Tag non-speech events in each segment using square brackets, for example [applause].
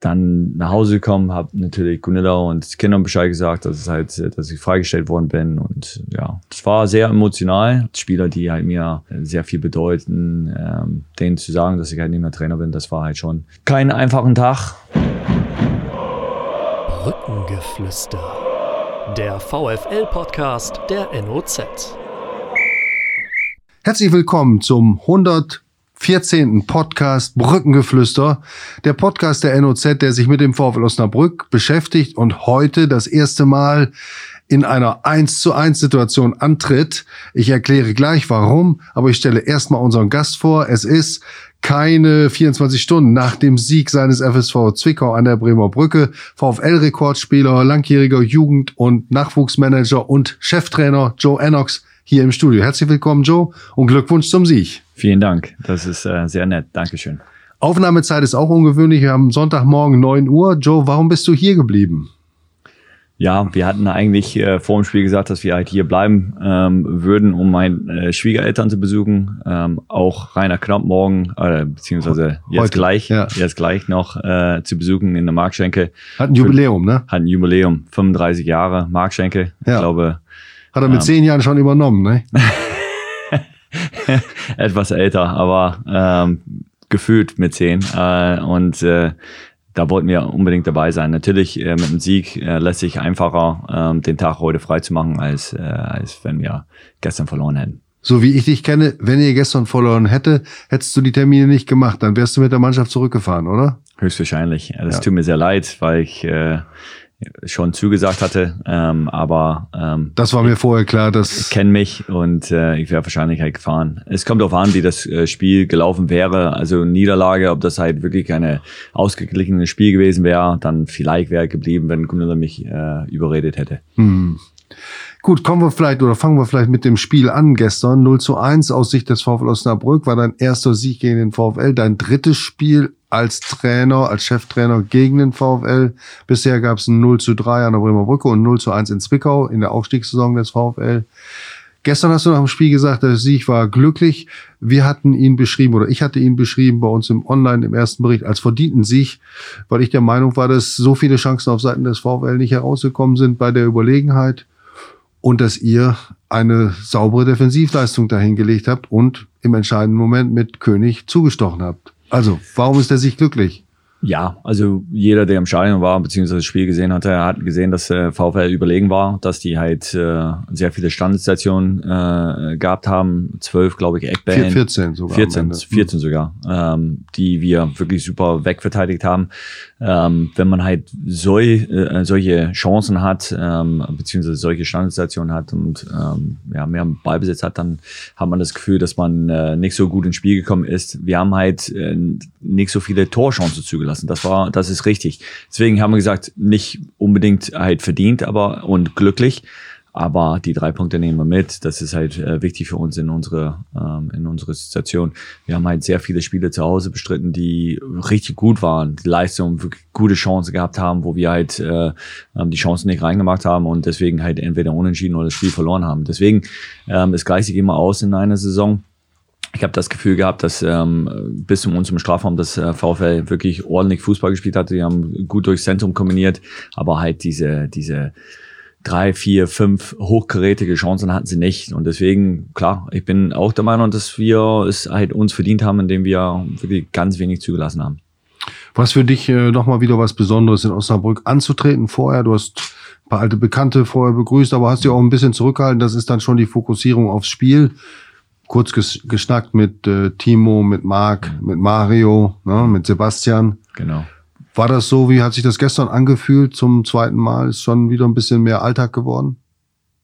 dann nach Hause gekommen, habe natürlich Gunilla und Kindern Bescheid gesagt, dass es halt, dass ich freigestellt worden bin und ja, das war sehr emotional. Spieler, die halt mir sehr viel bedeuten, ähm, denen zu sagen, dass ich halt nicht mehr Trainer bin, das war halt schon kein einfachen Tag. Brückengeflüster, der VFL-Podcast der NOZ. Herzlich willkommen zum 100 14. Podcast Brückengeflüster, der Podcast der NOZ, der sich mit dem VfL Osnabrück beschäftigt und heute das erste Mal in einer 1 zu 1 Situation antritt. Ich erkläre gleich warum, aber ich stelle erstmal unseren Gast vor. Es ist keine 24 Stunden nach dem Sieg seines FSV Zwickau an der Bremer Brücke. VfL-Rekordspieler, langjähriger Jugend- und Nachwuchsmanager und Cheftrainer Joe Ennox hier im Studio. Herzlich willkommen, Joe, und Glückwunsch zum Sieg. Vielen Dank. Das ist äh, sehr nett. Dankeschön. Aufnahmezeit ist auch ungewöhnlich. Wir haben Sonntagmorgen 9 Uhr. Joe, warum bist du hier geblieben? Ja, wir hatten eigentlich äh, vor dem Spiel gesagt, dass wir halt hier bleiben ähm, würden, um meine äh, Schwiegereltern zu besuchen. Ähm, auch Rainer Knapp morgen, äh, beziehungsweise jetzt Heute, gleich, ja. jetzt gleich noch äh, zu besuchen in der Markschenke. Hat ein Jubiläum, ne? Hat ein Jubiläum, 35 Jahre Markschenke. Ja. Ich glaube, hat er mit ähm, zehn Jahren schon übernommen, ne? [laughs] Etwas älter, aber ähm, gefühlt mit zehn. Äh, und äh, da wollten wir unbedingt dabei sein. Natürlich äh, mit dem Sieg äh, lässt sich einfacher, äh, den Tag heute frei zu machen, als, äh, als wenn wir gestern verloren hätten. So wie ich dich kenne, wenn ihr gestern verloren hätte, hättest du die Termine nicht gemacht, dann wärst du mit der Mannschaft zurückgefahren, oder? Höchstwahrscheinlich. Das ja. tut mir sehr leid, weil ich äh, schon zugesagt hatte, ähm, aber ähm, das war mir vorher klar, dass ich kenne mich und äh, ich wäre wahrscheinlich halt gefahren. Es kommt darauf an, wie das äh, Spiel gelaufen wäre. Also Niederlage, ob das halt wirklich eine ausgeglichene Spiel gewesen wäre, dann vielleicht wäre geblieben, wenn Gunnar mich äh, überredet hätte. Hm. Gut, kommen wir vielleicht oder fangen wir vielleicht mit dem Spiel an gestern. 0 zu 1 aus Sicht des VfL Osnabrück war dein erster Sieg gegen den VfL, dein drittes Spiel als Trainer, als Cheftrainer gegen den VfL. Bisher gab es ein 0 zu 3 an der Bremer Brücke und 0 zu 1 in Zwickau in der Aufstiegssaison des VfL. Gestern hast du nach dem Spiel gesagt, der Sieg war glücklich. Wir hatten ihn beschrieben oder ich hatte ihn beschrieben bei uns im Online im ersten Bericht als verdienten Sieg, weil ich der Meinung war, dass so viele Chancen auf Seiten des VfL nicht herausgekommen sind bei der Überlegenheit und dass ihr eine saubere Defensivleistung dahingelegt habt und im entscheidenden Moment mit König zugestochen habt. Also, warum ist er sich glücklich? Ja, also jeder, der im Stadion war, beziehungsweise das Spiel gesehen hatte, hat gesehen, dass äh, VfL überlegen war, dass die halt äh, sehr viele Standardsituationen äh, gehabt haben. Zwölf, glaube ich, Eckbällen. 14 sogar. 14, 14 sogar, ähm, die wir wirklich super wegverteidigt haben. Ähm, wenn man halt so, äh, solche Chancen hat, ähm, beziehungsweise solche Standardsituationen hat und ähm, ja, mehr Ballbesitz hat, dann hat man das Gefühl, dass man äh, nicht so gut ins Spiel gekommen ist. Wir haben halt äh, nicht so viele Torchancen zugelassen zugelassen. Das war, das ist richtig. Deswegen haben wir gesagt, nicht unbedingt halt verdient, aber und glücklich. Aber die drei Punkte nehmen wir mit. Das ist halt äh, wichtig für uns in unsere, ähm, in unsere Situation. Wir haben halt sehr viele Spiele zu Hause bestritten, die richtig gut waren, die Leistung, wirklich gute Chancen gehabt haben, wo wir halt äh, ähm, die Chancen nicht reingemacht haben und deswegen halt entweder unentschieden oder das Spiel verloren haben. Deswegen ähm, es gleicht sich immer aus in einer Saison ich habe das Gefühl gehabt, dass ähm, bis zum uns im Strafraum das äh, VfL wirklich ordentlich Fußball gespielt hatte. Die haben gut durchs Zentrum kombiniert, aber halt diese diese drei, vier, fünf hochkarätige Chancen hatten sie nicht. Und deswegen, klar, ich bin auch der Meinung, dass wir es halt uns verdient haben, indem wir wirklich ganz wenig zugelassen haben. Was für dich äh, nochmal wieder was Besonderes in Osnabrück anzutreten vorher? Du hast ein paar alte Bekannte vorher begrüßt, aber hast dich auch ein bisschen zurückgehalten. Das ist dann schon die Fokussierung aufs Spiel kurz ges geschnackt mit äh, Timo, mit Marc, mhm. mit Mario, ne, mit Sebastian. Genau. War das so, wie hat sich das gestern angefühlt zum zweiten Mal? Ist schon wieder ein bisschen mehr Alltag geworden?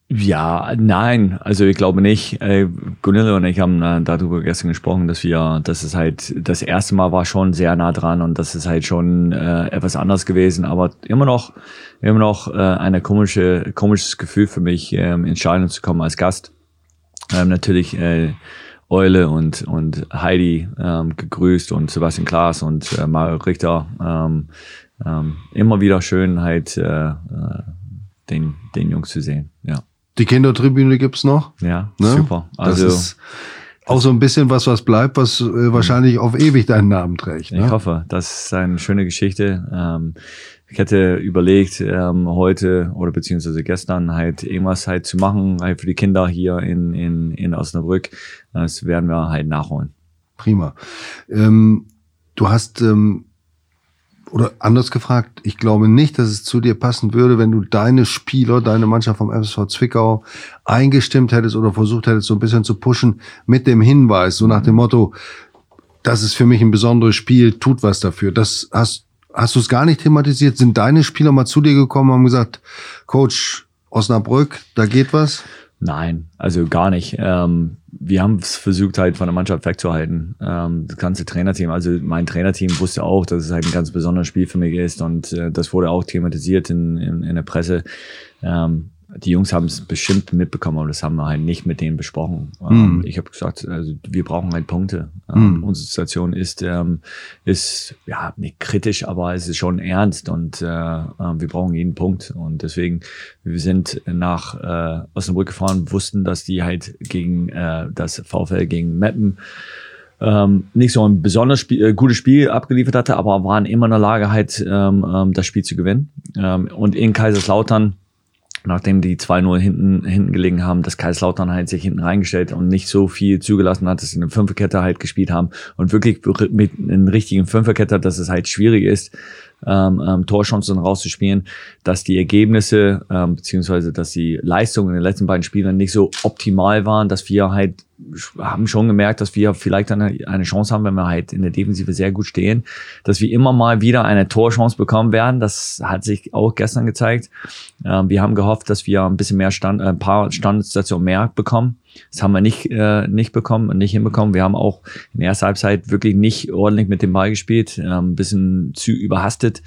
Ja, nein, also ich glaube nicht. Äh, Gunilla und ich haben äh, darüber gestern gesprochen, dass wir, dass es halt das erste Mal war schon sehr nah dran und das ist halt schon äh, etwas anders gewesen, aber immer noch, immer noch äh, eine komische, komisches Gefühl für mich, ähm, ins Stadion zu kommen als Gast ähm, natürlich äh, Eule und, und Heidi ähm, gegrüßt und Sebastian Klaas und äh, Mario Richter. Ähm, ähm, immer wieder schön halt äh, äh, den, den Jungs zu sehen. Ja. Die Kindertribüne gibt's noch. Ja, ne? super. Also das ist auch so ein bisschen was, was bleibt, was äh, wahrscheinlich auf ewig deinen Namen trägt. Ne? Ich hoffe, das ist eine schöne Geschichte. Ähm, ich hätte überlegt, ähm, heute oder beziehungsweise gestern halt irgendwas halt zu machen, halt für die Kinder hier in, in, in Osnabrück. Das werden wir halt nachholen. Prima. Ähm, du hast ähm, oder anders gefragt, ich glaube nicht, dass es zu dir passen würde, wenn du deine Spieler, deine Mannschaft vom FSV Zwickau eingestimmt hättest oder versucht hättest, so ein bisschen zu pushen mit dem Hinweis, so nach dem Motto, das ist für mich ein besonderes Spiel, tut was dafür. Das hast, hast du es gar nicht thematisiert? Sind deine Spieler mal zu dir gekommen und haben gesagt, Coach Osnabrück, da geht was? Nein, also gar nicht. Ähm, wir haben es versucht halt von der Mannschaft wegzuhalten. Ähm, das ganze Trainerteam, also mein Trainerteam wusste auch, dass es halt ein ganz besonderes Spiel für mich ist und äh, das wurde auch thematisiert in, in, in der Presse. Ähm, die Jungs haben es bestimmt mitbekommen, aber das haben wir halt nicht mit denen besprochen. Ähm, ich habe gesagt, also wir brauchen halt Punkte. Ähm, Unsere Situation ist, ähm, ist ja nicht kritisch, aber es ist schon ernst und äh, äh, wir brauchen jeden Punkt. Und deswegen, wir sind nach äh, Osnabrück gefahren, wussten, dass die halt gegen äh, das VfL gegen Meppen ähm, nicht so ein besonders Spiel, äh, gutes Spiel abgeliefert hatte, aber waren immer in der Lage, halt ähm, ähm, das Spiel zu gewinnen. Ähm, und in Kaiserslautern nachdem die 2-0 hinten, hinten gelegen haben, dass Kaiserslautern halt sich hinten reingestellt und nicht so viel zugelassen hat, dass sie eine Fünferkette halt gespielt haben und wirklich mit einem richtigen Fünferkette, dass es halt schwierig ist, ähm, ähm, Torchancen rauszuspielen, dass die Ergebnisse ähm, beziehungsweise dass die Leistungen in den letzten beiden Spielen nicht so optimal waren, dass wir halt haben schon gemerkt, dass wir vielleicht eine, eine Chance haben, wenn wir halt in der Defensive sehr gut stehen, dass wir immer mal wieder eine Torchance bekommen werden. Das hat sich auch gestern gezeigt. Ähm, wir haben gehofft, dass wir ein bisschen mehr Stand, äh, ein paar Standstationen mehr bekommen. Das haben wir nicht, äh, nicht bekommen und nicht hinbekommen. Wir haben auch in der ersten Halbzeit wirklich nicht ordentlich mit dem Ball gespielt, ähm, ein bisschen zu überhastet.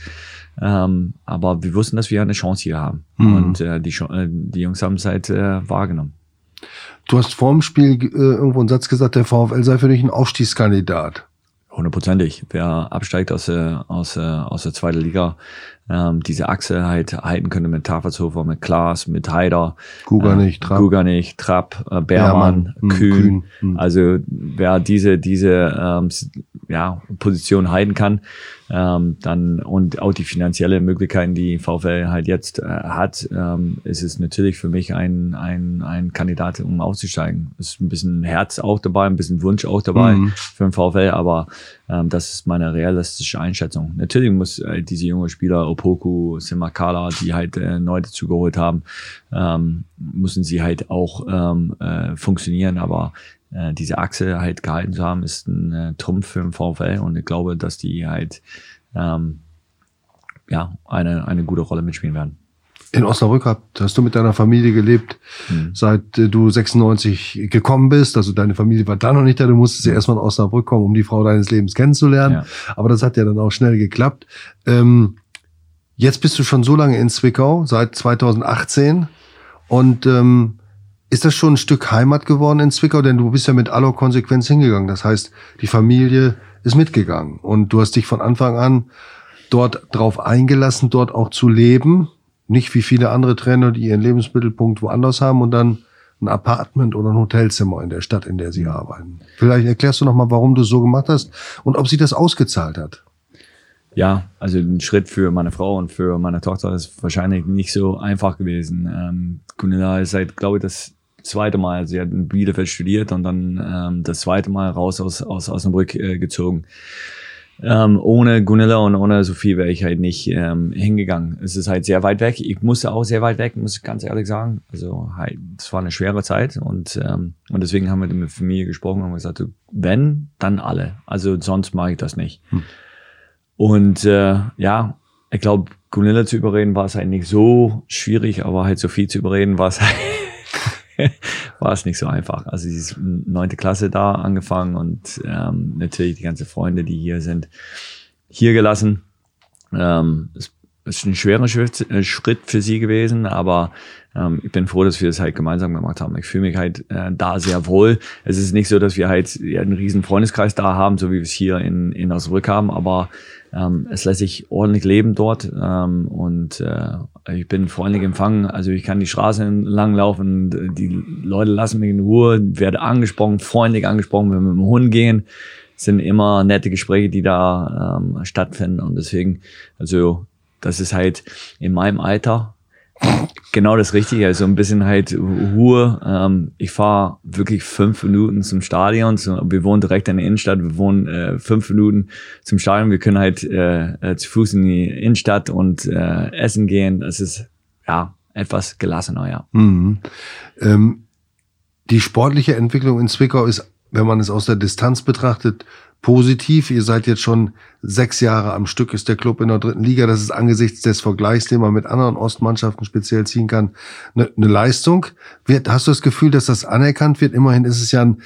Ähm, aber wir wussten, dass wir eine Chance hier haben. Mhm. Und äh, die, äh, die Jungs haben es halt äh, wahrgenommen. Du hast vor dem Spiel äh, irgendwo einen Satz gesagt, der VfL sei für dich ein Aufstiegskandidat. Hundertprozentig. Wer absteigt aus, der aus, aus der zweiten Liga, ähm, diese Achse halt halten könnte mit Tafelshofer, mit Klaas, mit Heider, Guganich, äh, Trapp, Guganich, Trapp äh, Beermann, Beermann Kühn. Kühn. Hm. Also wer diese diese ähm, ja, Position halten kann, ähm, dann und auch die finanzielle Möglichkeiten, die VfL halt jetzt äh, hat, ähm, ist es natürlich für mich ein, ein, ein Kandidat, um aufzusteigen. Es ist ein bisschen Herz auch dabei, ein bisschen Wunsch auch dabei mhm. für den VfL, aber ähm, das ist meine realistische Einschätzung. Natürlich muss äh, diese junge Spieler, Opoku, Simakala, die halt äh, neu dazu geholt haben, ähm, müssen sie halt auch ähm, äh, funktionieren, aber äh, diese Achse halt gehalten zu haben, ist ein äh, Trumpf für den VfL und ich glaube, dass die halt ähm, ja eine, eine gute Rolle mitspielen werden. In Osnabrück hast du mit deiner Familie gelebt, hm. seit äh, du 96 gekommen bist. Also deine Familie war da noch nicht da. Du musstest ja erstmal in Osnabrück kommen, um die Frau deines Lebens kennenzulernen. Ja. Aber das hat ja dann auch schnell geklappt. Ähm, jetzt bist du schon so lange in Zwickau, seit 2018. Und ähm, ist das schon ein Stück Heimat geworden in Zwickau? Denn du bist ja mit aller Konsequenz hingegangen. Das heißt, die Familie ist mitgegangen und du hast dich von Anfang an dort drauf eingelassen, dort auch zu leben. Nicht wie viele andere Trainer, die ihren Lebensmittelpunkt woanders haben und dann ein Apartment oder ein Hotelzimmer in der Stadt, in der sie arbeiten. Vielleicht erklärst du noch mal, warum du so gemacht hast und ob sie das ausgezahlt hat. Ja, also ein Schritt für meine Frau und für meine Tochter ist wahrscheinlich nicht so einfach gewesen. Ähm, Gunilla ist seit, glaube ich, das zweite Mal, sie hat in Bielefeld studiert und dann ähm, das zweite Mal raus aus, aus Osnabrück äh, gezogen. Ähm, ohne Gunilla und ohne Sophie wäre ich halt nicht ähm, hingegangen. Es ist halt sehr weit weg. Ich musste auch sehr weit weg, muss ich ganz ehrlich sagen. Also halt, es war eine schwere Zeit und ähm, und deswegen haben wir mit der Familie gesprochen und gesagt, wenn, dann alle. Also sonst mache ich das nicht. Hm. Und äh, ja, ich glaube, Gunilla zu überreden war es halt nicht so schwierig, aber halt Sophie zu überreden war es [laughs] halt [laughs] war es nicht so einfach. Also sie ist neunte Klasse da angefangen und ähm, natürlich die ganzen Freunde, die hier sind, hier gelassen. Ähm, es ist ein schwerer Schritt, äh, Schritt für sie gewesen, aber ähm, ich bin froh, dass wir es halt gemeinsam gemacht haben. Ich fühle mich halt äh, da sehr wohl. Es ist nicht so, dass wir halt einen riesen Freundeskreis da haben, so wie wir es hier in, in Osnabrück haben, aber ähm, es lässt sich ordentlich leben dort ähm, und äh, ich bin freundlich empfangen. Also ich kann die Straße entlang laufen, die Leute lassen mich in Ruhe, werde angesprochen, freundlich angesprochen, wenn wir mit dem Hund gehen. Es sind immer nette Gespräche, die da ähm, stattfinden und deswegen, also das ist halt in meinem Alter genau das Richtige. Also ein bisschen halt Ruhe. Ähm, ich fahre wirklich fünf Minuten zum Stadion. Wir wohnen direkt in der Innenstadt. Wir wohnen äh, fünf Minuten zum Stadion. Wir können halt äh, äh, zu Fuß in die Innenstadt und äh, essen gehen. Das ist ja etwas gelassener, ja. Mhm. Ähm, die sportliche Entwicklung in Zwickau ist, wenn man es aus der Distanz betrachtet, positiv. Ihr seid jetzt schon sechs Jahre am Stück, ist der Club in der dritten Liga. Das ist angesichts des Vergleichs, den man mit anderen Ostmannschaften speziell ziehen kann, eine, eine Leistung. Wird, hast du das Gefühl, dass das anerkannt wird? Immerhin ist es ja ein,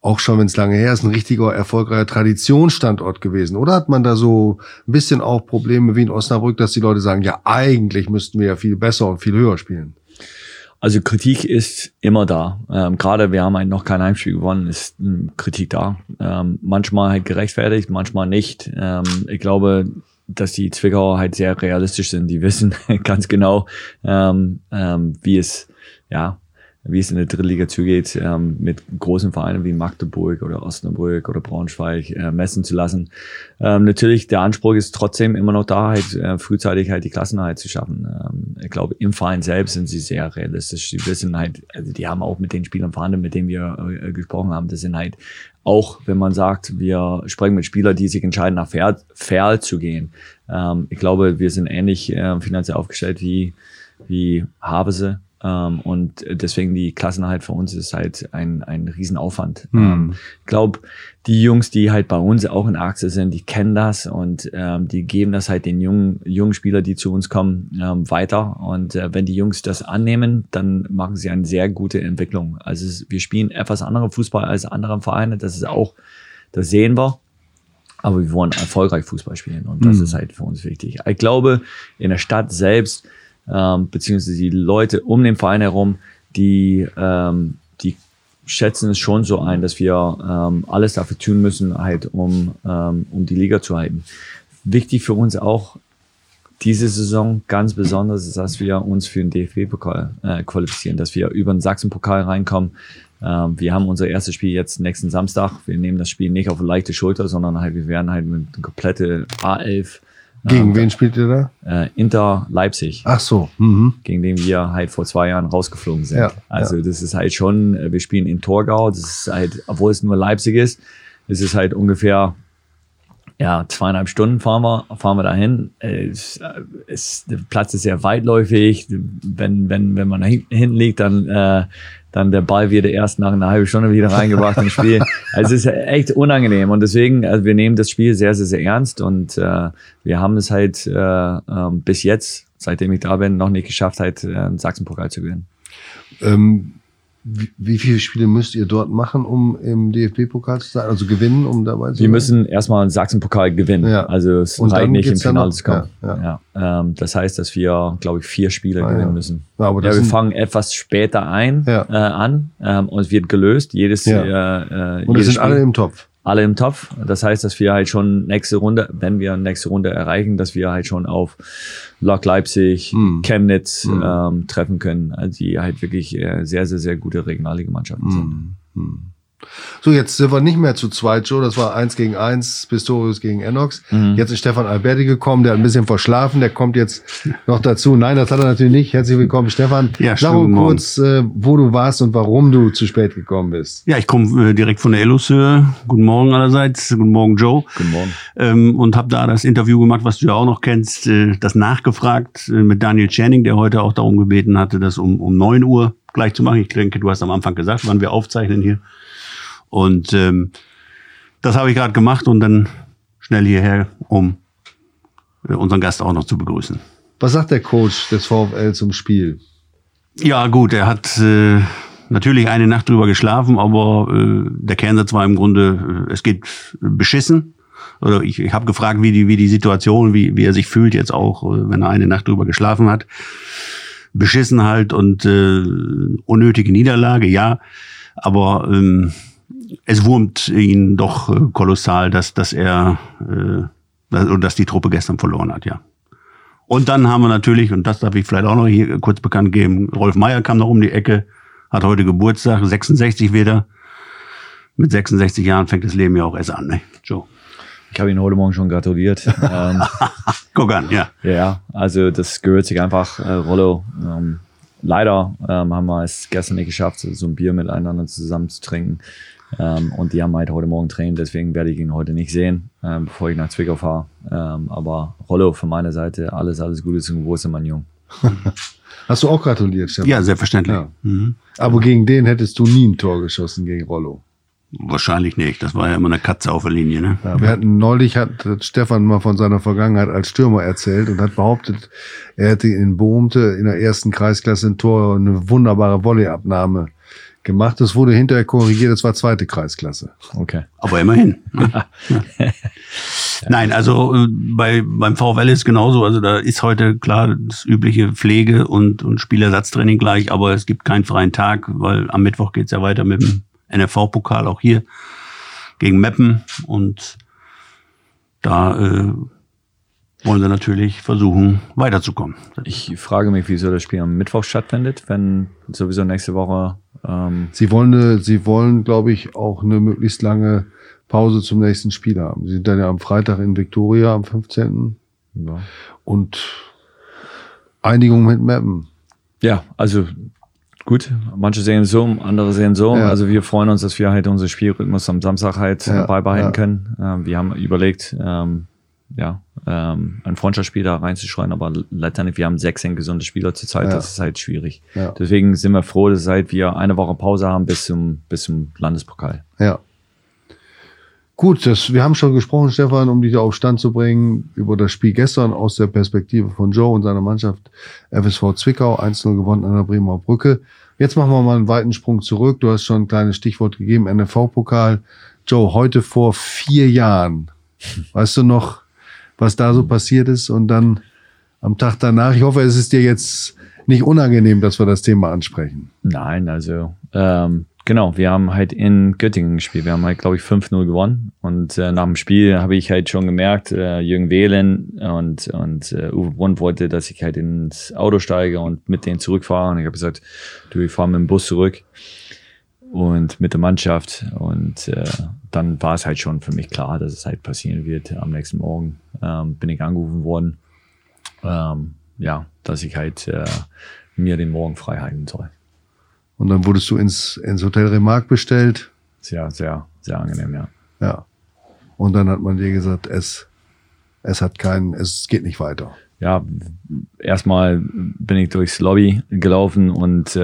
auch schon wenn es lange her ist, ein richtiger erfolgreicher Traditionsstandort gewesen. Oder hat man da so ein bisschen auch Probleme wie in Osnabrück, dass die Leute sagen, ja, eigentlich müssten wir ja viel besser und viel höher spielen? Also Kritik ist immer da. Ähm, Gerade wir haben noch kein Heimspiel gewonnen, ist ähm, Kritik da. Ähm, manchmal halt gerechtfertigt, manchmal nicht. Ähm, ich glaube, dass die Zwickauer halt sehr realistisch sind. Die wissen [laughs] ganz genau, ähm, ähm, wie es ja wie es in der dritten zugeht, ähm, mit großen Vereinen wie Magdeburg oder Osnabrück oder Braunschweig äh, messen zu lassen. Ähm, natürlich, der Anspruch ist trotzdem immer noch da, halt äh, frühzeitig halt die Klassenheit zu schaffen. Ähm, ich glaube, im Verein selbst sind sie sehr realistisch. Sie wissen halt, also die haben auch mit den Spielern verhandelt, mit denen wir äh, gesprochen haben. Das sind halt auch, wenn man sagt, wir sprechen mit Spielern, die sich entscheiden, nach Fair zu gehen. Ähm, ich glaube, wir sind ähnlich äh, finanziell aufgestellt wie, wie Havese ähm, und deswegen die Klassenheit für uns ist halt ein, ein Riesenaufwand. Mhm. Ähm, ich glaube, die Jungs, die halt bei uns auch in Achse sind, die kennen das und ähm, die geben das halt den jungen, jungen Spieler, die zu uns kommen, ähm, weiter. Und äh, wenn die Jungs das annehmen, dann machen sie eine sehr gute Entwicklung. Also es, wir spielen etwas anderen Fußball als andere Vereine. Das ist auch, das sehen wir. Aber wir wollen erfolgreich Fußball spielen und das mhm. ist halt für uns wichtig. Ich glaube, in der Stadt selbst ähm, beziehungsweise die Leute um den Verein herum, die, ähm, die schätzen es schon so ein, dass wir ähm, alles dafür tun müssen, halt, um, ähm, um die Liga zu halten. Wichtig für uns auch diese Saison ganz besonders ist, dass wir uns für den DFB-Pokal äh, qualifizieren, dass wir über den Sachsen-Pokal reinkommen. Ähm, wir haben unser erstes Spiel jetzt nächsten Samstag. Wir nehmen das Spiel nicht auf leichte Schulter, sondern halt, wir werden halt mit komplette A11 gegen ähm, wen spielt ihr da? Äh, Inter Leipzig. Ach so. Mhm. Gegen den wir halt vor zwei Jahren rausgeflogen sind. Ja, also ja. das ist halt schon, äh, wir spielen in Torgau, das ist halt, obwohl es nur Leipzig ist, es ist halt ungefähr ja, zweieinhalb Stunden fahren wir, fahren wir dahin. Es, es, der Platz ist sehr weitläufig. Wenn, wenn, wenn man hinten liegt, dann äh, dann der Ball wird erst nach einer halben Stunde wieder reingebracht ins Spiel. [laughs] Also es ist echt unangenehm und deswegen, also wir nehmen das Spiel sehr, sehr, sehr ernst und äh, wir haben es halt äh, äh, bis jetzt, seitdem ich da bin, noch nicht geschafft, halt äh, einen Sachsenpokal zu gewinnen. Ähm, wie, wie viele Spiele müsst ihr dort machen, um im DFB-Pokal zu sein, also gewinnen, um dabei zu sein? Wir müssen erstmal einen Sachsen-Pokal gewinnen. Ja. Also es Und reicht nicht im Finale zu kommen. Ja, ja. Ähm, das heißt, dass wir, glaube ich, vier Spiele ah, gewinnen müssen. Ja, wir fangen etwas später ein äh, an ähm, und es wird gelöst. Jedes, ja. äh, äh, Und wir sind Spiel. alle im Topf alle im Topf. Das heißt, dass wir halt schon nächste Runde, wenn wir nächste Runde erreichen, dass wir halt schon auf Lok Leipzig, mm. Chemnitz mm. Ähm, treffen können, also die halt wirklich äh, sehr, sehr, sehr gute Regionalliga-Mannschaften mm. sind. So, jetzt sind wir nicht mehr zu zweit, Joe. Das war eins gegen eins, Pistorius gegen Enox. Mhm. Jetzt ist Stefan Alberti gekommen, der hat ein bisschen verschlafen. Der kommt jetzt [laughs] noch dazu. Nein, das hat er natürlich nicht. Herzlich willkommen, Stefan. Ja, Sag mal kurz, äh, wo du warst und warum du zu spät gekommen bist. Ja, ich komme äh, direkt von der Elushöhe. Guten Morgen allerseits. Guten Morgen, Joe. Guten Morgen. Ähm, und habe da das Interview gemacht, was du ja auch noch kennst, äh, das nachgefragt äh, mit Daniel Channing, der heute auch darum gebeten hatte, das um, um neun Uhr gleich zu machen. Ich denke, du hast am Anfang gesagt, wann wir aufzeichnen hier. Und ähm, das habe ich gerade gemacht und dann schnell hierher, um äh, unseren Gast auch noch zu begrüßen. Was sagt der Coach des VfL zum Spiel? Ja, gut, er hat äh, natürlich eine Nacht drüber geschlafen, aber äh, der Kernsatz war im Grunde, äh, es geht beschissen. Oder ich, ich habe gefragt, wie die, wie die Situation, wie, wie er sich fühlt jetzt auch, äh, wenn er eine Nacht drüber geschlafen hat. Beschissenheit und äh, unnötige Niederlage, ja. Aber ähm, es wurmt ihn doch äh, kolossal, dass, dass er äh, dass, dass die Truppe gestern verloren hat, ja. Und dann haben wir natürlich, und das darf ich vielleicht auch noch hier kurz bekannt geben, Rolf Meier kam noch um die Ecke, hat heute Geburtstag, 66 wieder. Mit 66 Jahren fängt das Leben ja auch erst an, ne? Joe. Ich habe ihn heute Morgen schon gratuliert. [laughs] ähm, Guck an, ja. Ja, also das gehört sich einfach, äh, Rollo. Ähm, leider ähm, haben wir es gestern nicht geschafft, so ein Bier miteinander zusammen zu trinken. Ähm, und die haben halt heute Morgen Tränen, deswegen werde ich ihn heute nicht sehen, ähm, bevor ich nach Zwickau fahre. Ähm, aber Rollo von meiner Seite, alles, alles Gute zum Geburtstag, mein Jung. [laughs] Hast du auch gratuliert, Stefan? Ja, selbstverständlich. Ja. Mhm. Aber gegen den hättest du nie ein Tor geschossen, gegen Rollo. Wahrscheinlich nicht. Das war ja immer eine Katze auf der Linie, ne? Ja, wir hatten neulich hat Stefan mal von seiner Vergangenheit als Stürmer erzählt und hat behauptet, er hätte in Bohmte in der ersten Kreisklasse ein Tor eine wunderbare Volleyabnahme gemacht. Das wurde hinterher korrigiert, das war zweite Kreisklasse. Okay. Aber immerhin. ne? [laughs] Ja. Nein, also äh, bei, beim VfL ist genauso. Also da ist heute klar das übliche Pflege und, und Spielersatztraining gleich, aber es gibt keinen freien Tag, weil am Mittwoch geht's ja weiter mit dem NFV-Pokal auch hier gegen Meppen und da äh, wollen sie natürlich versuchen, weiterzukommen. Ich frage mich, wieso das Spiel am Mittwoch stattfindet, wenn sowieso nächste Woche ähm, Sie wollen, eine, sie wollen, glaube ich, auch eine möglichst lange Pause zum nächsten Spiel haben. Sie sind dann ja am Freitag in Victoria am 15. ja. und Einigung mit Mappen. Ja, also gut. Manche sehen es so, andere sehen so. Ja. Also wir freuen uns, dass wir halt unseren Spielrhythmus am Samstag halt Ja, beibehalten ja. können. Ähm, wir haben überlegt, ähm, ja, ähm, ein Freundschaftsspiel da reinzuschreien, aber letztendlich, wir haben 16 gesunde Spieler zurzeit, Ja. das ist halt schwierig. Ja. Deswegen sind wir froh, dass halt wir eine Woche Pause haben bis zum, bis zum Landespokal. Ja. Gut, das, wir haben schon gesprochen, Stefan, um dich auf Stand zu bringen, über das Spiel gestern aus der Perspektive von Joe und seiner Mannschaft FSV Zwickau, 1-0 gewonnen an der Bremer Brücke. Jetzt machen wir mal einen weiten Sprung zurück. Du hast schon ein kleines Stichwort gegeben, NFV-Pokal. Joe, heute vor vier Jahren. Weißt du noch, was da so passiert ist? Und dann am Tag danach, ich hoffe, es ist dir jetzt nicht unangenehm, dass wir das Thema ansprechen. Nein, also ähm, genau, wir haben halt in Göttingen gespielt. Wir haben halt, glaube ich, 5-0 gewonnen. Und äh, nach dem Spiel habe ich halt schon gemerkt, äh, Jürgen Wehlen und, und äh, Uwe Brunn wollte, dass ich halt ins Auto steige und mit denen zurückfahre. Und ich habe gesagt, du, ich fahre mit dem Bus zurück und mit der Mannschaft. Und äh, dann war es halt schon für mich klar, dass es halt passieren wird. Am nächsten Morgen ähm, bin ich angerufen worden, ähm, ja, dass ich halt äh, mir den Morgen frei halten soll. Und dann wurdest du ins, ins Hotel Remarque bestellt. Sehr, sehr, sehr angenehm, ja. Ja. Und dann hat man dir gesagt, es, es hat keinen, es geht nicht weiter. Ja, erstmal bin ich durchs Lobby gelaufen und äh,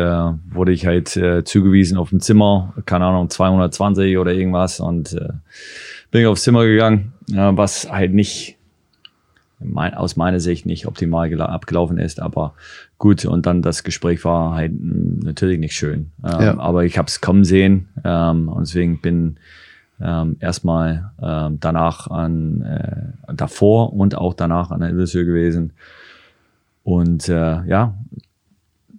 wurde ich halt äh, zugewiesen auf ein Zimmer, keine Ahnung, 220 oder irgendwas und äh, bin ich aufs Zimmer gegangen, was halt nicht mein, aus meiner Sicht nicht optimal gela- abgelaufen ist, aber gut. Und dann das Gespräch war halt natürlich nicht schön. Ähm, Ja. Aber ich habe es kommen sehen ähm, und deswegen bin ähm, erstmal ähm, danach an äh, davor und auch danach an der Illusion gewesen. Und äh, ja,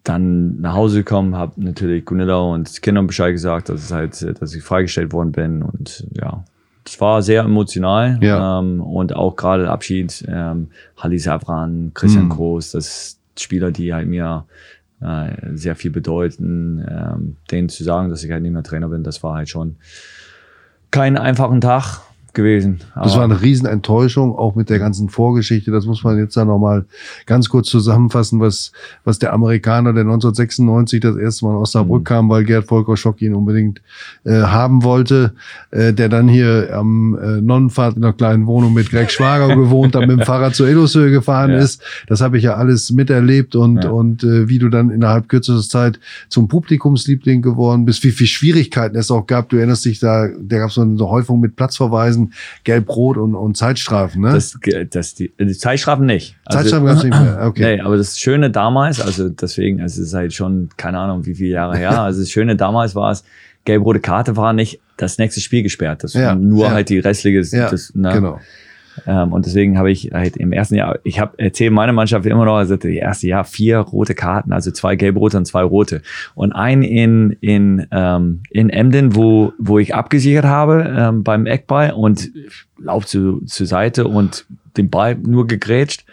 dann nach Hause gekommen, habe natürlich Gunilla und Kindern Bescheid gesagt, dass es halt, dass ich freigestellt worden bin. Und ja, es war sehr emotional. Ja. Ähm, und auch gerade der Abschied, ähm, Halis Avran, Christian Mhm. Groß, das Spieler, die halt mir äh, sehr viel bedeuten, ähm, denen zu sagen, dass ich halt nicht mehr Trainer bin, das war halt schon kein einfachen Tag gewesen. Das war eine Riesenenttäuschung, auch mit der ganzen Vorgeschichte. Das muss man jetzt dann nochmal ganz kurz zusammenfassen, was, was der Amerikaner, der 1996 das erste Mal aus Osnabrück kam, weil Gerd Volker Schock ihn unbedingt äh, haben wollte, äh, der dann hier am äh, Nonnenpfad in einer kleinen Wohnung mit Greg Schwager gewohnt hat, mit dem [laughs] Fahrrad zur Edoshöhe gefahren Ja. ist. Das habe ich ja alles miterlebt und, Ja. und äh, wie du dann innerhalb kürzester Zeit zum Publikumsliebling geworden bist, wie viel Schwierigkeiten es auch gab. Du erinnerst dich da, da gab es so eine Häufung mit Platzverweisen, Gelb-Rot und, und Zeitstrafen, ne? Das, das die, die Zeitstrafen nicht. Also- Zeitstrafen gab's nicht mehr, okay. Nee, aber das Schöne damals, also deswegen, es ist halt schon, keine Ahnung, wie viele Jahre her. [laughs] Also das Schöne damals war es, gelb-rote Karte war nicht das nächste Spiel gesperrt. Das Ja, nur ja. halt die restliche, ja, das, ne? genau. Ähm, und deswegen habe ich halt im ersten Jahr, ich habe erzählt meine Mannschaft immer noch, also das erste Jahr vier rote Karten, also zwei gelb-rote und zwei rote. Und ein in, in, ähm, in Emden, wo, wo ich abgesichert habe ähm, beim Eckball und lauf zu, zur Seite und den Ball nur gegrätscht.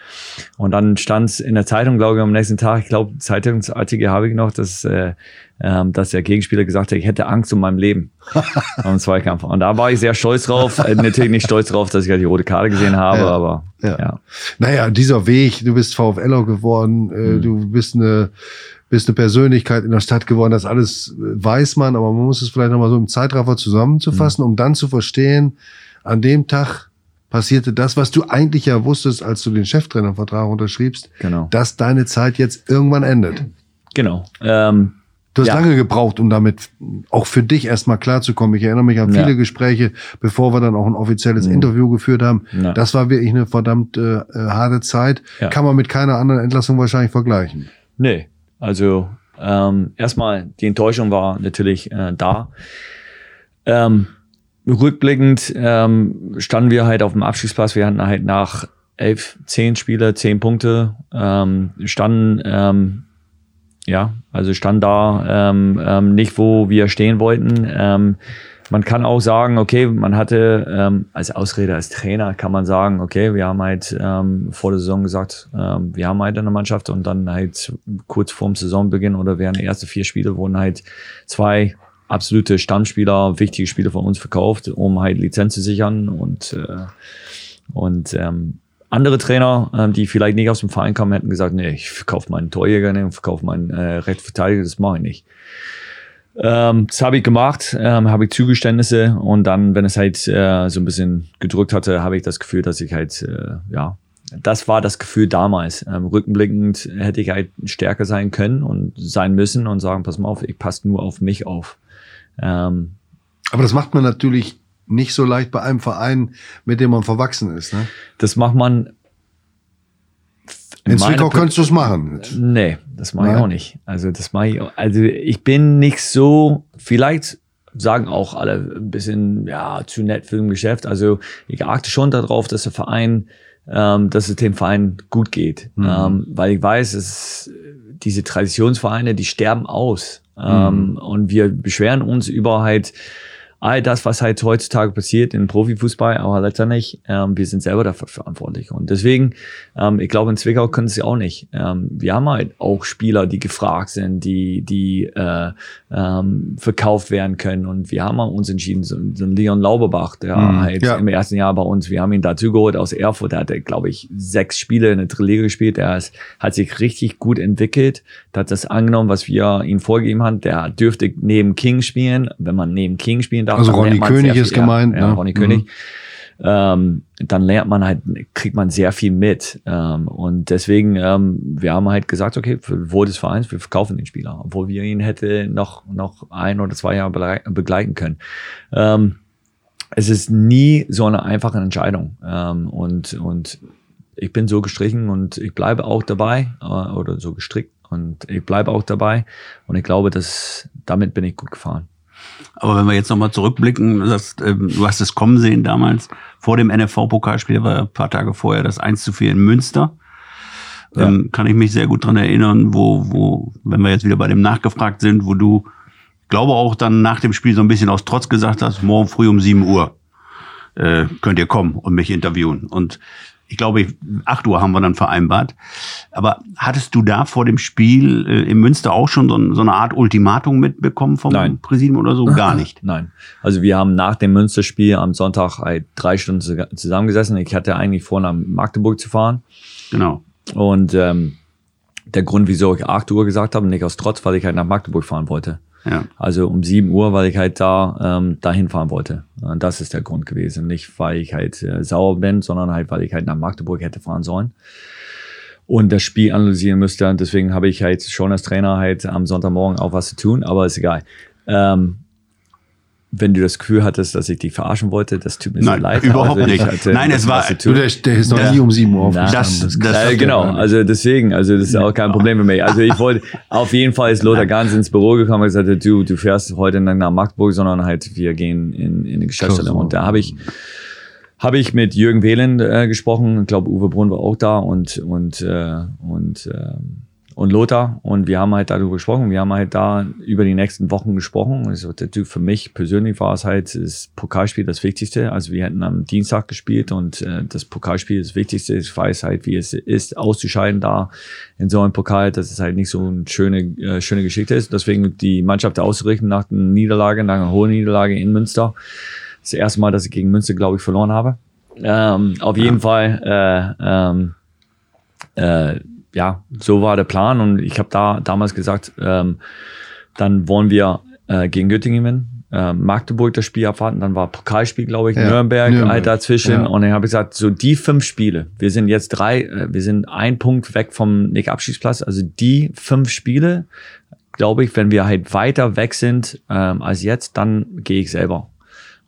Und dann stand es in der Zeitung, glaube ich, am nächsten Tag, ich glaube, Zeitungsartikel habe ich noch, dass, äh, ähm, dass der Gegenspieler gesagt hat, ich hätte Angst um mein Leben [laughs] am Zweikampf. Und da war ich sehr stolz drauf. Äh, natürlich nicht stolz drauf, dass ich halt die rote Karte gesehen [laughs] habe, Ja. aber Ja. ja. Naja, dieser Weg, du bist VfLer geworden, äh, Mhm. du bist eine, bist eine Persönlichkeit in der Stadt geworden, das alles äh, weiß man, aber man muss es vielleicht nochmal so im Zeitraffer zusammenzufassen, Mhm. um dann zu verstehen, an dem Tag passierte das, was du eigentlich ja wusstest, als du den Cheftrainervertrag unterschriebst, Genau. dass deine Zeit jetzt irgendwann endet. Genau. Ähm, Du hast Ja. lange gebraucht, um damit auch für dich erstmal klarzukommen. Ich erinnere mich an Ja. viele Gespräche, bevor wir dann auch ein offizielles Mhm. Interview geführt haben. Ja. Das war wirklich eine verdammt äh, äh, harte Zeit. Ja. Kann man mit keiner anderen Entlassung wahrscheinlich vergleichen. Nee, also ähm, erstmal die Enttäuschung war natürlich äh, da. Ähm, rückblickend ähm, standen wir halt auf dem Abstiegsplatz. Wir hatten halt nach elf, zehn Spiele, zehn Punkte, ähm, standen ähm, ja, also stand da ähm, ähm, nicht, wo wir stehen wollten. Ähm, man kann auch sagen, okay, man hatte ähm, als Ausrede, als Trainer kann man sagen, okay, wir haben halt ähm, vor der Saison gesagt, ähm, wir haben halt eine Mannschaft und dann halt kurz vorm Saisonbeginn oder während der ersten vier Spiele wurden halt zwei absolute Stammspieler, wichtige Spieler von uns verkauft, um halt Lizenz zu sichern und äh, und ähm, andere Trainer, ähm, die vielleicht nicht aus dem Verein kommen, hätten gesagt, nee, ich verkaufe meinen Torjäger nicht, ich verkaufe meinen äh, Rechtsverteidiger, das mache ich nicht. Ähm, das habe ich gemacht, ähm, habe ich Zugeständnisse und dann, wenn es halt äh, so ein bisschen gedrückt hatte, habe ich das Gefühl, dass ich halt, äh, ja, das war das Gefühl damals. Ähm, rückblickend hätte ich halt stärker sein können und sein müssen und sagen, pass mal auf, ich passe nur auf mich auf. Ähm, Aber das macht man natürlich nicht so leicht bei einem Verein, mit dem man verwachsen ist. Ne? das macht man. In Zwickau könntest du es machen. Nee, das mache ich auch nicht. Also das mache ich, auch- also ich bin nicht so, vielleicht sagen auch alle ein bisschen, ja, zu nett für ein Geschäft. Also ich achte schon darauf, dass der Verein, ähm, dass es dem Verein gut geht. Ähm, weil ich weiß, dass diese Traditionsvereine, die sterben aus. Ähm, und wir beschweren uns über halt all das, was halt heutzutage passiert in Profifußball, aber letztendlich, ähm, wir sind selber dafür verantwortlich. Und deswegen, ähm, ich glaube, in Zwickau können sie auch nicht. Ähm, wir haben halt auch Spieler, die gefragt sind, die, die äh, ähm, verkauft werden können. Und wir haben uns entschieden, so, so ein Leon Lauberbach, der Mhm, halt ja. im ersten Jahr bei uns, wir haben ihn dazu geholt aus Erfurt, der hat, glaube ich, sechs Spiele in der Drittliga gespielt. Der ist, hat sich richtig gut entwickelt, der hat das angenommen, was wir ihm vorgegeben haben. Der dürfte neben King spielen. Wenn man neben King spielen darf, Also Ronny König sehr ist viel, gemeint, Ja, ne? Ronny Mhm. König. Ähm, dann lernt man halt, kriegt man sehr viel mit. Ähm, und deswegen, ähm, wir haben halt gesagt, okay, für Wohl des Vereins, wir verkaufen den Spieler, obwohl wir ihn hätte noch, noch ein oder zwei Jahre beglei- begleiten können. Ähm, es ist nie so eine einfache Entscheidung. Ähm, und, und ich bin so gestrichen und ich bleibe auch dabei, äh, oder so gestrickt und ich bleibe auch dabei. Und ich glaube, dass damit bin ich gut gefahren. Aber wenn wir jetzt nochmal zurückblicken, du, sagst, ähm, du hast es kommen sehen damals, vor dem NFV-Pokalspiel war ein paar Tage vorher das 1 zu 4 in Münster. Ja. Ähm, kann ich mich sehr gut dran erinnern, wo, wo, wenn wir jetzt wieder bei dem nachgefragt sind, wo du, glaube auch dann nach dem Spiel so ein bisschen aus Trotz gesagt hast, morgen früh um 7 Uhr äh, könnt ihr kommen und mich interviewen. Und ich glaube, ich- 8 Uhr haben wir dann vereinbart. Aber hattest du da vor dem Spiel äh, in Münster auch schon so, so eine Art Ultimatum mitbekommen vom Nein. Präsidium oder so? [laughs] Gar nicht. Nein. Also wir haben nach dem Münsterspiel am Sonntag halt drei Stunden zu- zusammengesessen. Ich hatte eigentlich vor, nach Magdeburg zu fahren. Genau. Und ähm, der Grund, wieso ich 8 Uhr gesagt habe, nicht aus Trotz, weil ich halt nach Magdeburg fahren wollte. Ja. Also um 7 Uhr, weil ich halt da ähm, dahin fahren wollte. Und das ist der Grund gewesen. Nicht, weil ich halt äh, sauer bin, sondern halt, weil ich halt nach Magdeburg hätte fahren sollen. Und das Spiel analysieren müsste. Und deswegen habe ich halt schon als Trainer halt am Sonntagmorgen auch was zu tun, aber ist egal. Ähm, wenn du das Gefühl hattest, dass ich dich verarschen wollte, das tut mir Nein, so leid. überhaupt Also ich nicht. hatte Nein, es war- Du, der, der ist noch Ja. nie um 7 Uhr aufgestanden. das- das- äh, genau, also deswegen, also das ist auch kein Problem für mich. Also ich wollte, auf jeden Fall ist Lothar ganz ins Büro gekommen und gesagt, du, du fährst heute nicht nach Magdeburg, sondern halt wir gehen in, in die Geschäftsstelle. Und da habe ich habe ich mit Jürgen Wehlen äh, gesprochen. Ich glaube, Uwe Brunn war auch da und, und, äh, und, äh, und Lothar. Und wir haben halt darüber gesprochen. Wir haben halt da über die nächsten Wochen gesprochen. Also für mich persönlich war es halt das Pokalspiel das Wichtigste. Also wir hätten am Dienstag gespielt und äh, das Pokalspiel ist das Wichtigste. Ich weiß halt, wie es ist, auszuscheiden da in so einem Pokal, dass es halt nicht so eine schöne, äh, schöne Geschichte ist. Deswegen die Mannschaft auszurichten nach einer Niederlage, nach einer hohen Niederlage in Münster das erste Mal, dass ich gegen Münster, glaube ich, verloren habe. Ähm, auf jeden Fall, äh, ähm, äh, ja, so war der Plan und ich habe da damals gesagt, ähm, dann wollen wir äh, gegen Göttingen gewinnen. Äh, Magdeburg das Spiel abwarten, dann war Pokalspiel, glaube ich, Ja, Nürnberg, Nürnberg. halt dazwischen. Ja. Und dann habe ich gesagt, so die fünf Spiele, wir sind jetzt drei, äh, wir sind ein Punkt weg vom Nick-Abschiedsplatz, also die fünf Spiele, glaube ich, wenn wir halt weiter weg sind ähm, als jetzt, dann gehe ich selber.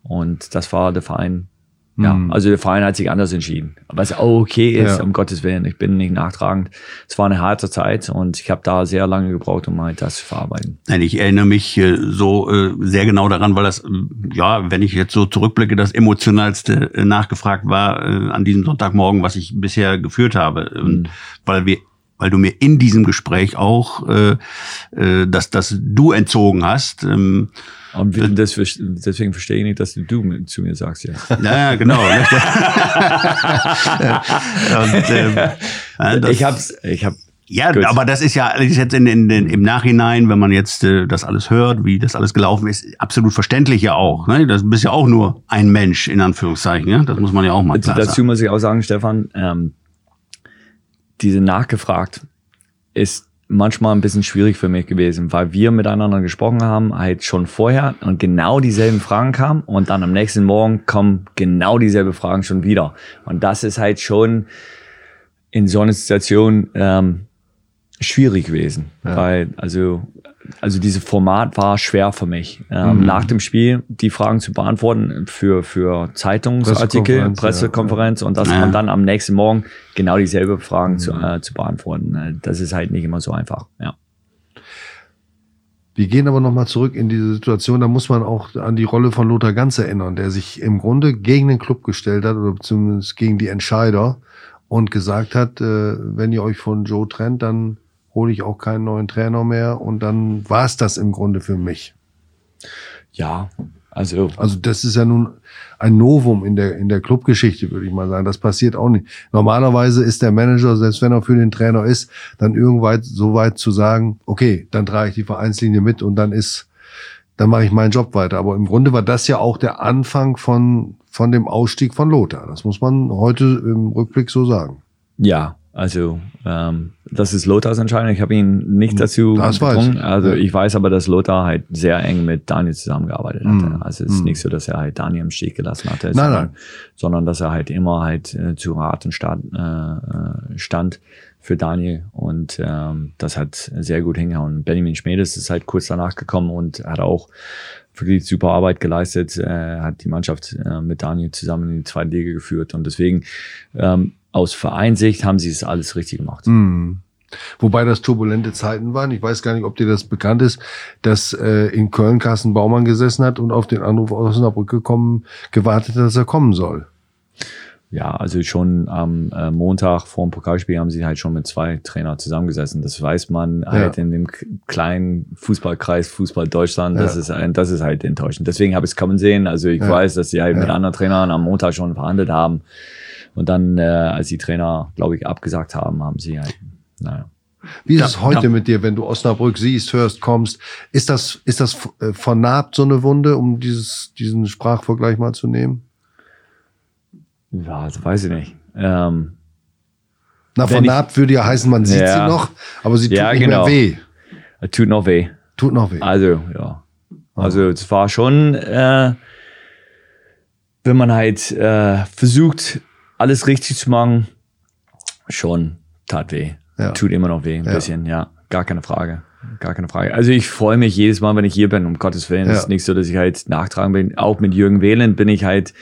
Und das war der Verein. Ja, Mhm. also der Verein hat sich anders entschieden. Was auch okay ist, Ja. um Gottes Willen. Ich bin nicht nachtragend. Es war eine harte Zeit und ich habe da sehr lange gebraucht, um halt das zu verarbeiten. Nein, ich erinnere mich äh, so äh, sehr genau daran, weil das, äh, ja, wenn ich jetzt so zurückblicke, das emotionalste nachgefragt war an diesem Sonntagmorgen, was ich bisher geführt habe. Und weil wir weil du mir in diesem Gespräch auch äh, äh, das, das Du entzogen hast. Ähm, Und das, deswegen verstehe ich nicht, dass du du zu mir sagst jetzt. [laughs] ja, ja, genau. [laughs] [laughs] Und, ähm, das- ich hab's, ich hab, Ja, aber das ist ja alles jetzt in, in, in, im Nachhinein, wenn man jetzt äh, das alles hört, wie das alles gelaufen ist, absolut verständlich ja auch. Ne? Das bist ja auch nur ein Mensch, in Anführungszeichen. Ja? Das muss man ja auch mal klar dazu sagen. muss ich auch sagen, Stefan, ähm, diese nachgefragt ist manchmal ein bisschen schwierig für mich gewesen, weil wir miteinander gesprochen haben, halt schon vorher und genau dieselben Fragen kamen und dann am nächsten Morgen kommen genau dieselben Fragen schon wieder. Und das ist halt schon in so einer Situation ähm, schwierig gewesen, weil also also dieses Format war schwer für mich. Ähm, Nach dem Spiel die Fragen zu beantworten für für Zeitungsartikel, Pressekonferenz, ja. Pressekonferenz und das Ja. und dann am nächsten Morgen genau dieselbe Fragen zu, äh, zu beantworten. Äh, Das ist halt nicht immer so einfach. Ja. Wir gehen aber nochmal zurück in diese Situation. Da muss man auch an die Rolle von Lothar Ganz erinnern, der sich im Grunde gegen den Club gestellt hat oder zumindest gegen die Entscheider und gesagt hat, äh, wenn ihr euch von Joe trennt, dann hole ich auch keinen neuen Trainer mehr und dann war es das im Grunde für mich. Ja, also Also das ist ja nun ein Novum in der, in der Clubgeschichte, würde ich mal sagen. Das passiert auch nicht. Normalerweise ist der Manager, selbst wenn er für den Trainer ist, dann irgendwann so weit zu sagen, okay, dann trage ich die Vereinslinie mit und dann ist, dann mache ich meinen Job weiter. Aber im Grunde war das ja auch der Anfang von, von dem Ausstieg von Lothar. Das muss man heute im Rückblick so sagen. Ja, also ähm, das ist Lothars Entscheidung. Ich habe ihn nicht dazu Das ich. Also ich weiß aber, dass Lothar halt sehr eng mit Daniel zusammengearbeitet hatte. Mhm. Also es ist Mhm. nicht so, dass er halt Daniel im Stich gelassen hatte, Nein, sondern, nein. sondern dass er halt immer halt äh, zu Rat und Stand, äh, äh, stand für Daniel und ähm, das hat sehr gut hingehauen. Benjamin Schmedes ist halt kurz danach gekommen und hat auch wirklich super Arbeit geleistet, äh, hat die Mannschaft äh, mit Daniel zusammen in die zweite Liga geführt und deswegen ähm, aus Vereinsicht haben sie es alles richtig gemacht. Mhm. Wobei das turbulente Zeiten waren. Ich weiß gar nicht, ob dir das bekannt ist, dass äh, in Köln Carsten Baumann gesessen hat und auf den Anruf aus Osnabrück gekommen, gewartet hat, dass er kommen soll. Ja, also schon am äh, Montag vor dem Pokalspiel haben sie halt schon mit zwei Trainer zusammengesessen. Das weiß man halt in dem kleinen Fußballkreis Fußball Deutschland. Das Ja. ist ein, das ist halt enttäuschend. Deswegen habe ich es kommen sehen. Also ich Ja. weiß, dass sie halt mit Ja. anderen Trainern am Montag schon verhandelt haben. Und dann, äh, als die Trainer, glaube ich, abgesagt haben, haben sie halt, naja. Wie ist Ja, es heute ja. mit dir, wenn du Osnabrück siehst, hörst, kommst? Ist das, ist das äh, vernarbt, so eine Wunde, um dieses, diesen Sprachvergleich mal zu nehmen? Ja, das weiß ich nicht. Ähm, Na, vernarbt würde ja heißen, man sieht Ja. sie noch, aber sie tut Ja, nicht genau. mehr weh. es tut noch weh. Tut noch weh. Also, ja. Also, es war schon, äh, wenn man halt äh, versucht, alles richtig zu machen, schon tat weh. Ja. Tut immer noch weh, ein Ja. bisschen, ja. Gar keine Frage. Gar keine Frage. Also ich freue mich jedes Mal, wenn ich hier bin, um Gottes Willen. Es Ja. ist nicht so, dass ich halt nachtragen bin. Auch mit Jürgen Wehlen bin ich halt,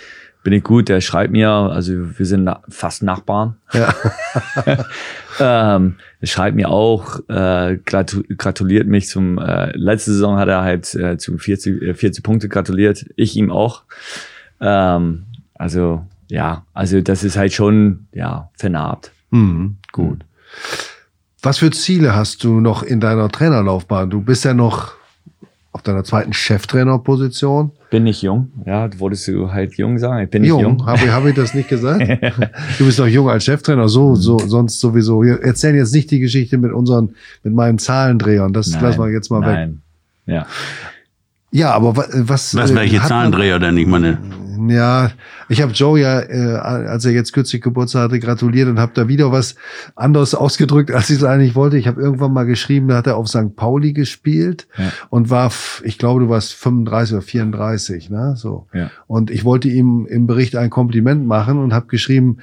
bin ich gut. Der schreibt mir, also wir sind na fast Nachbarn. Ja. [laughs] ähm, er schreibt mir auch, äh, gratu gratuliert mich zum, äh, letzte Saison hat er halt äh, zum 40, äh, 40 Punkte gratuliert, ich ihm auch. Ähm, also ja, also das ist halt schon, ja, vernarbt. Mhm, gut. Was für Ziele hast du noch in deiner Trainerlaufbahn? Du bist ja noch auf deiner zweiten Cheftrainerposition. Bin nicht jung, ja, wolltest du halt jung sagen? Ich bin nicht jung. Jung, habe ich, hab ich das nicht gesagt? [laughs] du bist noch jung als Cheftrainer, so, so, sonst sowieso. Wir erzählen jetzt nicht die Geschichte mit unseren, mit meinen Zahlendrehern. Das Nein, lassen wir jetzt mal weg. Nein. Ja. Ja, aber wa- was. Was, äh, welche man- Zahlendreher denn? Ich meine, Ja, ich habe Joe ja, äh, als er jetzt kürzlich Geburtstag hatte, gratuliert und habe da wieder was anderes ausgedrückt, als ich es eigentlich wollte. Ich habe irgendwann mal geschrieben, da hat er auf St. Pauli gespielt Ja. und war, ich glaube, du warst 35 oder 34, ne? So. Ja. Und ich wollte ihm im Bericht ein Kompliment machen und habe geschrieben,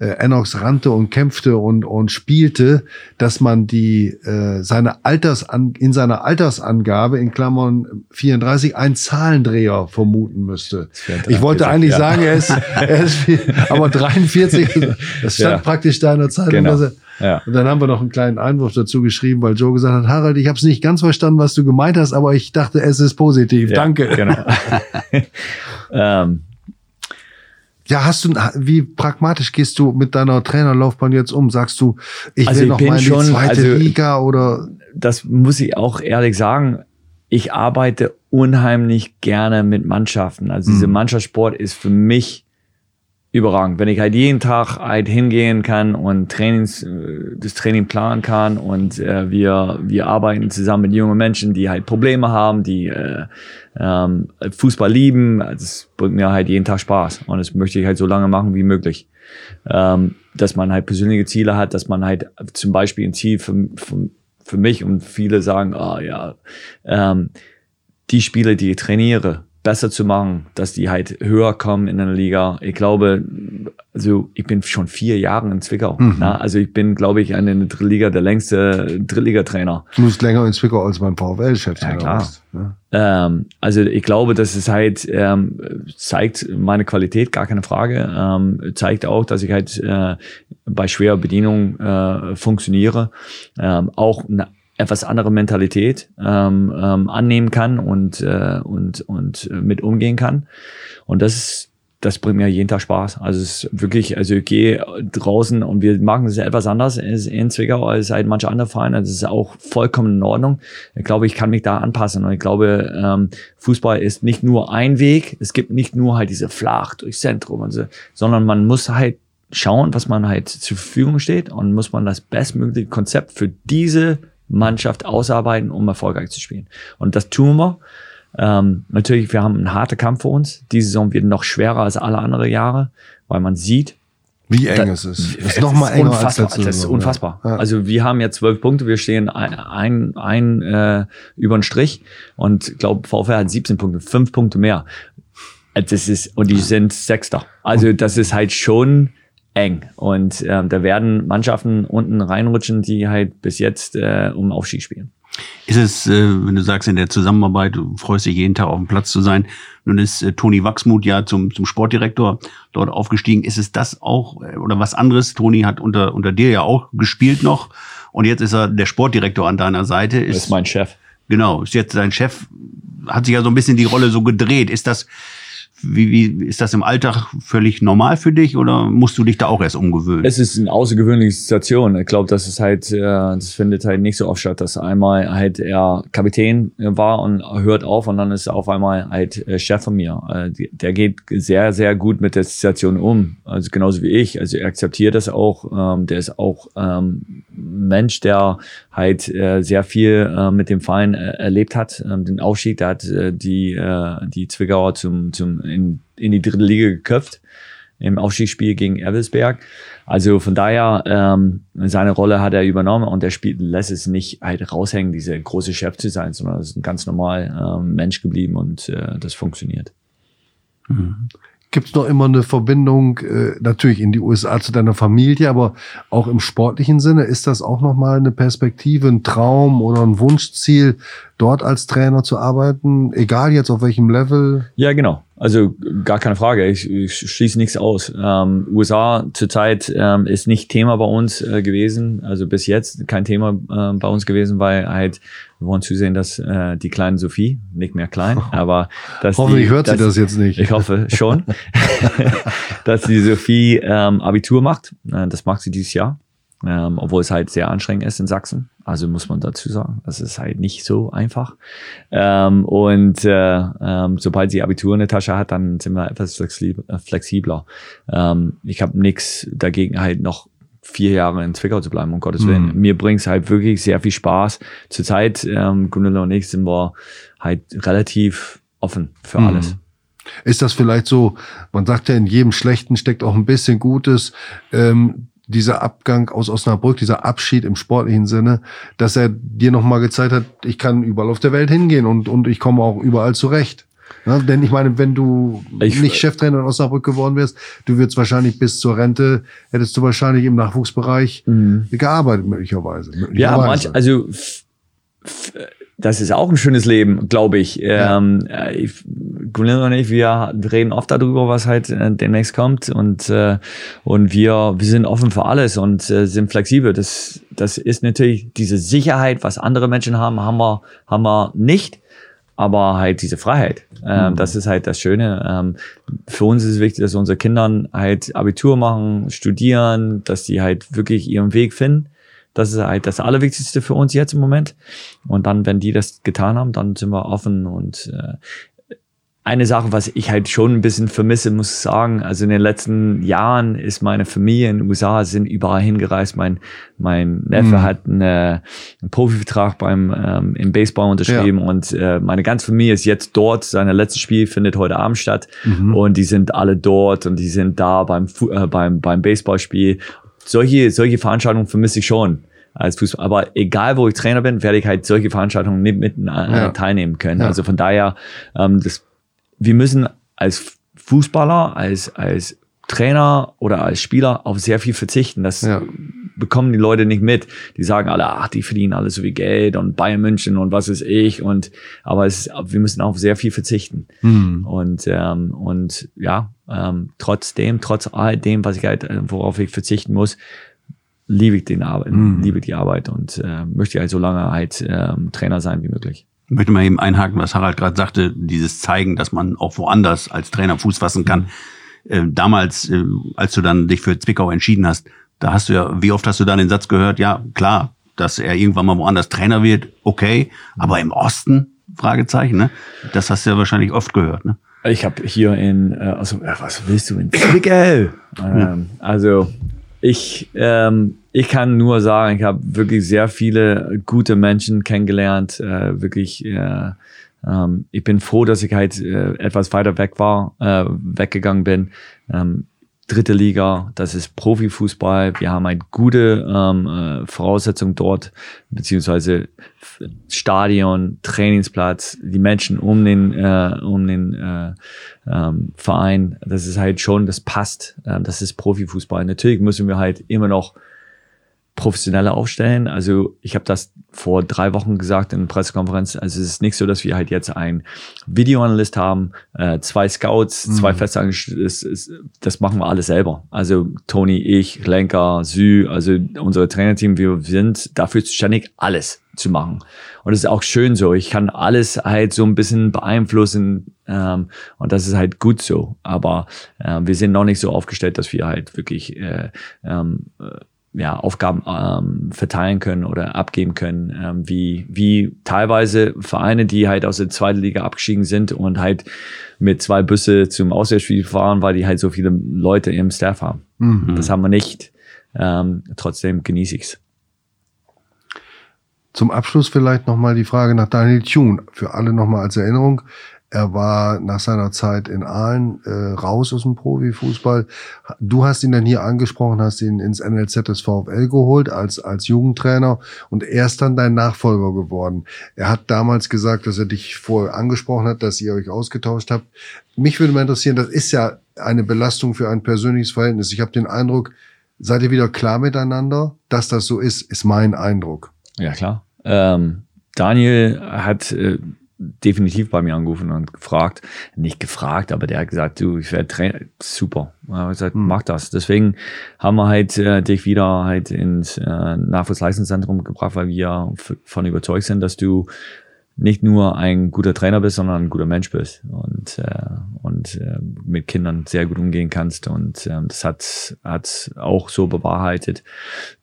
äh, Enox rannte und kämpfte und, und spielte, dass man die äh, seine Altersan in seiner Altersangabe in Klammern 34 einen Zahlendreher vermuten müsste. Ich wollte 43, eigentlich ja. sagen, er ist, [laughs] er ist viel, aber 43, [laughs] das stand Ja. praktisch da in der Zeitung. Genau. er- Ja. Und dann haben wir noch einen kleinen Einwurf dazu geschrieben, weil Joe gesagt hat, Harald, ich habe es nicht ganz verstanden, was du gemeint hast, aber ich dachte, es ist positiv. Danke. Genau. [laughs] ähm, Ja, hast du, wie pragmatisch gehst du mit deiner Trainerlaufbahn jetzt um? Sagst du, ich Also will ich noch bin mal in die schon- zweite also- Liga oder? das muss ich auch ehrlich sagen. Ich arbeite unheimlich gerne mit Mannschaften. Also dieser Mannschaftssport ist für mich überragend. Wenn ich halt jeden Tag halt hingehen kann und Trainings, äh, das Training planen kann und äh, wir, wir arbeiten zusammen mit jungen Menschen, die halt Probleme haben, die äh, ähm, Fußball lieben, das bringt mir halt jeden Tag Spaß und das möchte ich halt so lange machen wie möglich. Ähm, dass man halt persönliche Ziele hat, dass man halt zum Beispiel ein Ziel für, für, für mich und viele sagen, ah ja, ähm, die Spiele, die ich trainiere, besser zu machen, dass die halt höher kommen in der Liga. Ich glaube, also ich bin schon vier Jahre in Zwickau. Na, also ich bin, glaube ich, in der Drittliga der längste Drittligatrainer. Du bist länger in Zwickau als beim VfL-Chef. Ja, klar. Ähm, also ich glaube, dass es halt ähm, zeigt meine Qualität, gar keine Frage. Ähm, zeigt auch, dass ich halt äh, bei schwerer Bedienung äh, funktioniere. Ähm, auch eine etwas andere Mentalität ähm, ähm, annehmen kann und, äh, und, und mit umgehen kann. Und das ist das bringt mir jeden Tag Spaß. Also es ist wirklich, also ich gehe draußen und wir machen es etwas anders in Zwickau als halt manche andere Vereine. Das ist auch vollkommen in Ordnung. Ich glaube, ich kann mich da anpassen und ich glaube, ähm, Fußball ist nicht nur ein Weg. Es gibt nicht nur halt diese Flach durchs Zentrum und so, sondern man muss halt schauen, was man halt zur Verfügung steht und muss man das bestmögliche Konzept für diese Mannschaft ausarbeiten, um erfolgreich zu spielen. Und das tun wir. Ähm, natürlich, wir haben einen harten Kampf vor uns. Diese Saison wird noch schwerer als alle anderen Jahre, weil man sieht, Wie eng Da- es ist. Es ist noch mal enger als unfassbar. letzte Das ist unfassbar. Ja. Also wir haben jetzt zwölf Punkte, wir stehen ein, ein, ein äh, über den Strich und ich glaube, VfR hat 17 Punkte, fünf Punkte mehr. Das ist, und die sind Sechster. Also das ist halt schon eng. Und ähm, da werden Mannschaften unten reinrutschen, die halt bis jetzt äh, um Aufstieg spielen. Ist es, äh, wenn du sagst, in der Zusammenarbeit, du freust dich jeden Tag auf dem Platz zu sein. Nun ist äh, Toni Wachsmuth ja zum, zum Sportdirektor dort aufgestiegen. Ist es das auch äh, oder was anderes? Toni hat unter, unter dir ja auch gespielt noch. Und jetzt ist er der Sportdirektor an deiner Seite. Das ist mein Chef. Genau, ist jetzt dein Chef, hat sich ja so ein bisschen die Rolle so gedreht. Ist das, wie, wie, ist das im Alltag völlig normal für dich oder musst du dich da auch erst umgewöhnen? Es ist eine außergewöhnliche Situation. Ich glaube, das ist halt, äh, das findet halt nicht so oft statt, dass einmal halt er Kapitän war und hört auf und dann ist er auf einmal halt äh, Chef von mir. Äh, der geht sehr, sehr gut mit der Situation um. Also genauso wie ich. Also er akzeptiert das auch. Ähm, der ist auch ähm, Mensch, der halt äh, sehr viel äh, mit dem Verein äh, erlebt hat. Ähm, den Aufstieg, der hat äh, die, äh, die Zwickauer zum, zum in, in die dritte Liga geköpft im Aufstiegsspiel gegen Erwelsberg. Also von daher, ähm, seine Rolle hat er übernommen und der spielt, lässt es nicht halt raushängen, diese große Chef zu sein, sondern ist ein ganz normal ähm, Mensch geblieben und äh, das funktioniert. Gibt es noch immer eine Verbindung, äh, natürlich in die USA zu deiner Familie, aber auch im sportlichen Sinne? Ist das auch nochmal eine Perspektive, ein Traum oder ein Wunschziel, dort als Trainer zu arbeiten? Egal jetzt auf welchem Level? Ja, genau. Also gar keine Frage. Ich, ich schließe nichts aus. Ähm, USA zurzeit ähm, ist nicht Thema bei uns äh, gewesen. Also bis jetzt kein Thema äh, bei uns gewesen, weil halt wir wollen zusehen, dass äh, die kleine Sophie, nicht mehr klein, [laughs] aber dass Hoffentlich die, hört sie dass, das jetzt nicht. Ich hoffe schon, [laughs] [laughs] dass die Sophie ähm, Abitur macht. Äh, das macht sie dieses Jahr ähm, obwohl es halt sehr anstrengend ist in Sachsen. Also muss man dazu sagen, das ist halt nicht so einfach. Ähm, und äh, ähm, sobald sie Abitur in der Tasche hat, dann sind wir etwas äh, flexibler. Ähm, ich habe nichts dagegen, halt noch vier Jahre in Zwickau zu bleiben, um Gottes Willen. Mhm. Mir bringt es halt wirklich sehr viel Spaß. Zurzeit, ähm, Gunilla und ich sind wir halt relativ offen für Mhm. alles. Ist das vielleicht so, man sagt ja, in jedem Schlechten steckt auch ein bisschen Gutes. Ähm, dieser Abgang aus Osnabrück, dieser Abschied im sportlichen Sinne, dass er dir nochmal gezeigt hat, ich kann überall auf der Welt hingehen und, und ich komme auch überall zurecht. Ja, denn ich meine, wenn du Ich- nicht Cheftrainer in Osnabrück geworden wärst, du würdest wahrscheinlich bis zur Rente, hättest du wahrscheinlich im Nachwuchsbereich gearbeitet, möglicherweise. Ja, möglicherweise. manch, also das ist auch ein schönes Leben, glaube ich. Ähm, äh, ich. Und ich, wir reden oft darüber, was halt äh, demnächst kommt und äh, und wir wir sind offen für alles und äh, sind flexibel. Das das ist natürlich diese Sicherheit, was andere Menschen haben, haben wir haben wir nicht. Aber halt diese Freiheit, ähm, das ist halt das Schöne. Ähm, für uns ist es wichtig, dass unsere Kinder halt Abitur machen, studieren, dass die halt wirklich ihren Weg finden. Das ist halt das Allerwichtigste für uns jetzt im Moment. Und dann, wenn die das getan haben, dann sind wir offen. Und äh, eine Sache, was ich halt schon ein bisschen vermisse, muss ich sagen, also in den letzten Jahren ist meine Familie in den USA, sind überall hingereist. Mein, mein Neffe Mhm. hat eine, einen Profivertrag beim ähm, im Baseball unterschrieben und äh, meine ganze Familie ist jetzt dort. Sein letztes Spiel findet heute Abend statt Mhm. und die sind alle dort und die sind da beim äh, beim beim Baseballspiel. Solche solche Veranstaltungen vermisse ich schon als Fußball. Aber egal, wo ich Trainer bin, werde ich halt solche Veranstaltungen nicht mit äh, Ja. teilnehmen können. Ja. Also von daher, ähm, das, wir müssen als Fußballer, als als Trainer oder als Spieler auf sehr viel verzichten. Das Ja. bekommen die Leute nicht mit. Die sagen alle, ach, die verdienen alle so viel Geld und Bayern München und was ist ich und aber es, wir müssen auf sehr viel verzichten. Hm. Und ähm, und ja, ähm, trotzdem, trotz all dem, was ich halt, äh, worauf ich verzichten muss, liebe ich den Arbeit, Mhm. liebe die Arbeit und äh, möchte halt so lange halt ähm, Trainer sein wie möglich. Ich möchte mal eben einhaken, was Harald gerade sagte, dieses Zeigen, dass man auch woanders als Trainer Fuß fassen kann. Äh, damals, äh, als du dann dich für Zwickau entschieden hast, da hast du ja, wie oft hast du dann den Satz gehört, ja, klar, dass er irgendwann mal woanders Trainer wird, okay, aber im Osten? Fragezeichen, ne? Das hast du ja wahrscheinlich oft gehört, ne? Ich habe hier in, äh, also äh, was willst du in Zwickau? ähm, also ich, ähm, ich kann nur sagen, ich habe wirklich sehr viele gute Menschen kennengelernt. Äh, wirklich, äh, ähm, ich bin froh, dass ich halt äh, etwas weiter weg war, äh, weggegangen bin. Ähm, dritte Liga, das ist Profifußball. Wir haben halt gute ähm, äh, Voraussetzungen dort, beziehungsweise Stadion, Trainingsplatz, die Menschen um den, äh, um den äh, ähm, Verein. Das ist halt schon, das passt. Ähm, das ist Profifußball. Natürlich müssen wir halt immer noch professioneller aufstellen. Also ich habe das vor drei Wochen gesagt in der Pressekonferenz. Also es ist nicht so, dass wir halt jetzt einen Videoanalyst haben, äh, zwei Scouts, zwei Festangestellte. Es- es- Das machen wir alles selber. Also Toni, ich, Lenker, Sü, also unser Trainerteam, wir sind dafür zuständig, alles zu machen. Und das ist auch schön so. Ich kann alles halt so ein bisschen beeinflussen ähm, und das ist halt gut so. Aber äh, wir sind noch nicht so aufgestellt, dass wir halt wirklich äh, ähm, äh, ja, Aufgaben ähm, verteilen können oder abgeben können, ähm, wie, wie teilweise Vereine, die halt aus der zweiten Liga abgestiegen sind und halt mit zwei Busse zum Auswärtsspiel fahren, weil die halt so viele Leute im Staff haben. Mhm. Das haben wir nicht. Ähm, trotzdem genieße ich's. Zum Abschluss vielleicht nochmal die Frage nach Daniel Thune. Für alle nochmal als Erinnerung. Er war nach seiner Zeit in Aalen äh, raus aus dem Profifußball. Du hast ihn dann hier angesprochen, hast ihn ins NLZ des VfL geholt als, als Jugendtrainer und er ist dann dein Nachfolger geworden. Er hat damals gesagt, dass er dich vorher angesprochen hat, dass ihr euch ausgetauscht habt. Mich würde mal interessieren, das ist ja eine Belastung für ein persönliches Verhältnis. Ich habe den Eindruck, seid ihr wieder klar miteinander? Dass das so ist, ist mein Eindruck. Ja, klar. Ähm, Daniel hat, äh, definitiv bei mir angerufen und gefragt, nicht gefragt, aber der hat gesagt, du, ich werde Trainer, super. Er hat gesagt, mach das. Deswegen haben wir halt äh, dich wieder halt ins äh, Nachwuchsleistungszentrum gebracht, weil wir von überzeugt sind, dass du nicht nur ein guter Trainer bist, sondern ein guter Mensch bist und, äh, und äh, mit Kindern sehr gut umgehen kannst. Und ähm, das hat, hat auch so bewahrheitet.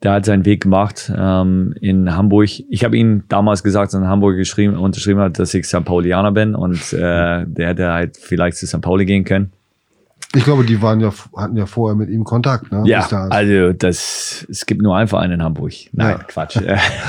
Der hat seinen Weg gemacht ähm, in Hamburg. Ich habe ihm damals gesagt, dass er in Hamburg geschrieben, unterschrieben hat, dass ich St. Paulianer bin und äh, der hätte halt vielleicht zu St. Pauli gehen können. Ich glaube, die waren ja, hatten ja vorher mit ihm Kontakt, ne? Ja, also das, es gibt nur einen Verein in Hamburg. Nein, Ja. Quatsch.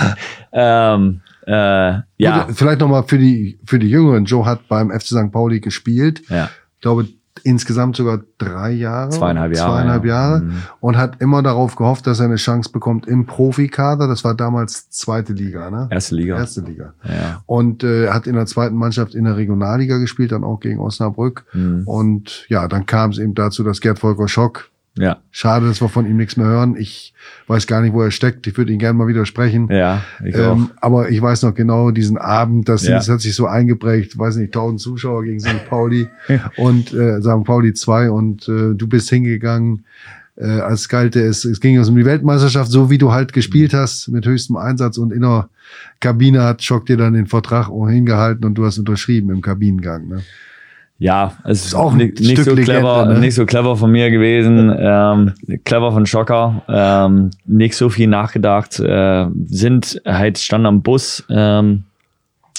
[laughs] ähm, äh, ja, Gut, vielleicht nochmal für die, für die Jüngeren. Joe hat beim FC St. Pauli gespielt. ja. Ich glaube, insgesamt sogar drei Jahre. Zweieinhalb Jahre, Zweieinhalb ja. Jahre. Mhm. Und hat immer darauf gehofft, dass er eine Chance bekommt im Profikader. Das war damals zweite Liga, ne? Erste Liga. Erste Liga. Ja. Und äh, hat in der zweiten Mannschaft in der Regionalliga gespielt, dann auch gegen Osnabrück. Mhm. Und ja, dann kam es eben dazu, dass Gerd Volker Schock, Ja. schade, dass wir von ihm nichts mehr hören. Ich weiß gar nicht, wo er steckt. Ich würde ihn gerne mal wieder sprechen. Ja, ich auch. Ähm, aber ich weiß noch genau diesen Abend, das, Ja. das hat sich so eingeprägt, weiß nicht, 1000 Zuschauer gegen St. [laughs] Pauli und äh, St. Pauli 2 und äh, du bist hingegangen, äh, als galte es, es ging um die Weltmeisterschaft, so wie du halt gespielt hast, mit höchstem Einsatz und in der Kabine hat Schock dir dann den Vertrag auch hingehalten und du hast unterschrieben im Kabinengang. Ne? Ja, es ist auch nicht, nicht so Legende, clever, ne? nicht so clever von mir gewesen. ähm, clever von Schocker. Ähm, nicht so viel nachgedacht. Äh, sind halt stand am Bus. Ähm,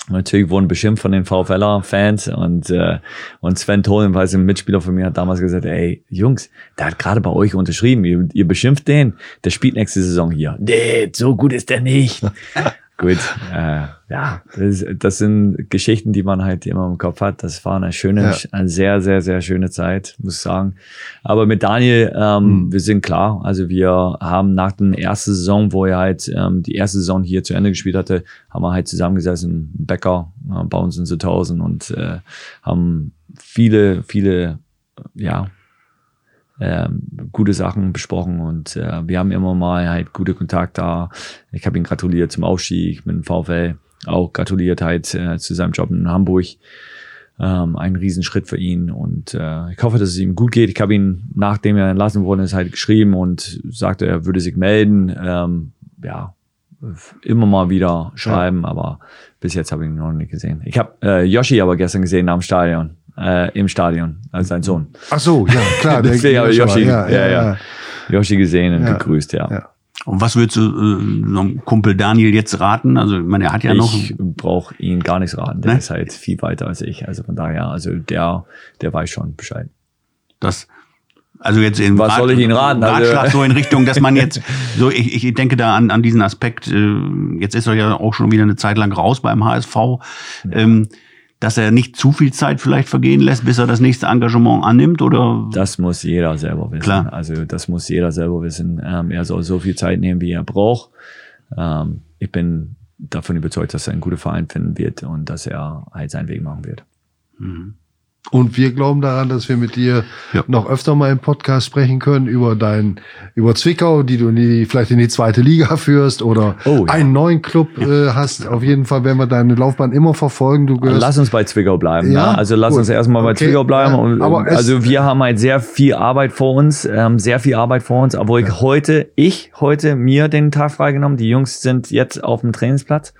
Natürlich wurden beschimpft von den VfLer-Fans und, äh, und Sven Tolen, weil ein Mitspieler von mir hat damals gesagt, ey, Jungs, der hat gerade bei euch unterschrieben, ihr, ihr beschimpft den, der spielt nächste Saison hier. Nee, so gut ist der nicht. [laughs] Gut, äh, ja, das, das sind Geschichten, die man halt immer im Kopf hat. Das war eine schöne, Ja. eine sehr, sehr, sehr schöne Zeit, muss ich sagen. Aber mit Daniel, ähm, wir sind klar. Also wir haben nach der ersten Saison, wo er halt ähm, die erste Saison hier zu Ende gespielt hatte, haben wir halt zusammengesessen, Bäcker äh, bei uns in Südhausen und äh, haben viele, viele, ja, ähm, gute Sachen besprochen und äh, wir haben immer mal halt gute Kontakt da. Ich habe ihn gratuliert zum Aufstieg mit dem VfL, auch gratuliert halt äh, zu seinem Job in Hamburg. Ähm, ein Riesenschritt für ihn und äh, ich hoffe, dass es ihm gut geht. Ich habe ihn, nachdem er entlassen worden ist, halt geschrieben und sagte, er würde sich melden. Ähm, ja, immer mal wieder schreiben, aber bis jetzt habe ich ihn noch nicht gesehen. Ich habe äh, Yoshi aber gestern gesehen am Stadion, äh, im Stadion, als sein Sohn. Ach so, ja, klar. [laughs] der- Deswegen habe ich Yoshi, ja, ja, ja. Yoshi gesehen und Ja. gegrüßt, ja. Ja. Und was würdest du äh, so einem Kumpel Daniel jetzt raten? Also, ich meine, er hat ja noch. ich brauche ihn gar nichts raten. Der Ne? ist halt viel weiter als ich. Also von daher, also der, der weiß schon Bescheid. Das, also jetzt in Was soll ich Ihnen raten? Also- Ratschlag so in Richtung, dass man jetzt, [laughs] so ich, ich denke da an, an diesen Aspekt, äh, jetzt ist er ja auch schon wieder eine Zeit lang raus beim HSV, ähm, dass er nicht zu viel Zeit vielleicht vergehen lässt, bis er das nächste Engagement annimmt oder? Das muss jeder selber wissen. Klar. Also das muss jeder selber wissen. Ähm, er soll so viel Zeit nehmen, wie er braucht. Ähm, ich bin davon überzeugt, dass er einen guten Verein finden wird und dass er halt seinen Weg machen wird. Und wir glauben daran, dass wir mit dir Ja. noch öfter mal im Podcast sprechen können über dein, über Zwickau, die du in die, vielleicht in die zweite Liga führst oder Oh, ja. einen neuen Club äh, hast. Auf jeden Fall werden wir deine Laufbahn immer verfolgen. Du gehörst. Lass uns bei Zwickau bleiben. Ja, ne? Also lass gut. uns erstmal bei Okay, Zwickau bleiben. ja, Und, also wir haben halt sehr viel Arbeit vor uns, ähm, sehr viel Arbeit vor uns, obwohl ich heute, ich heute mir den Tag freigenommen. Die Jungs sind jetzt auf dem Trainingsplatz.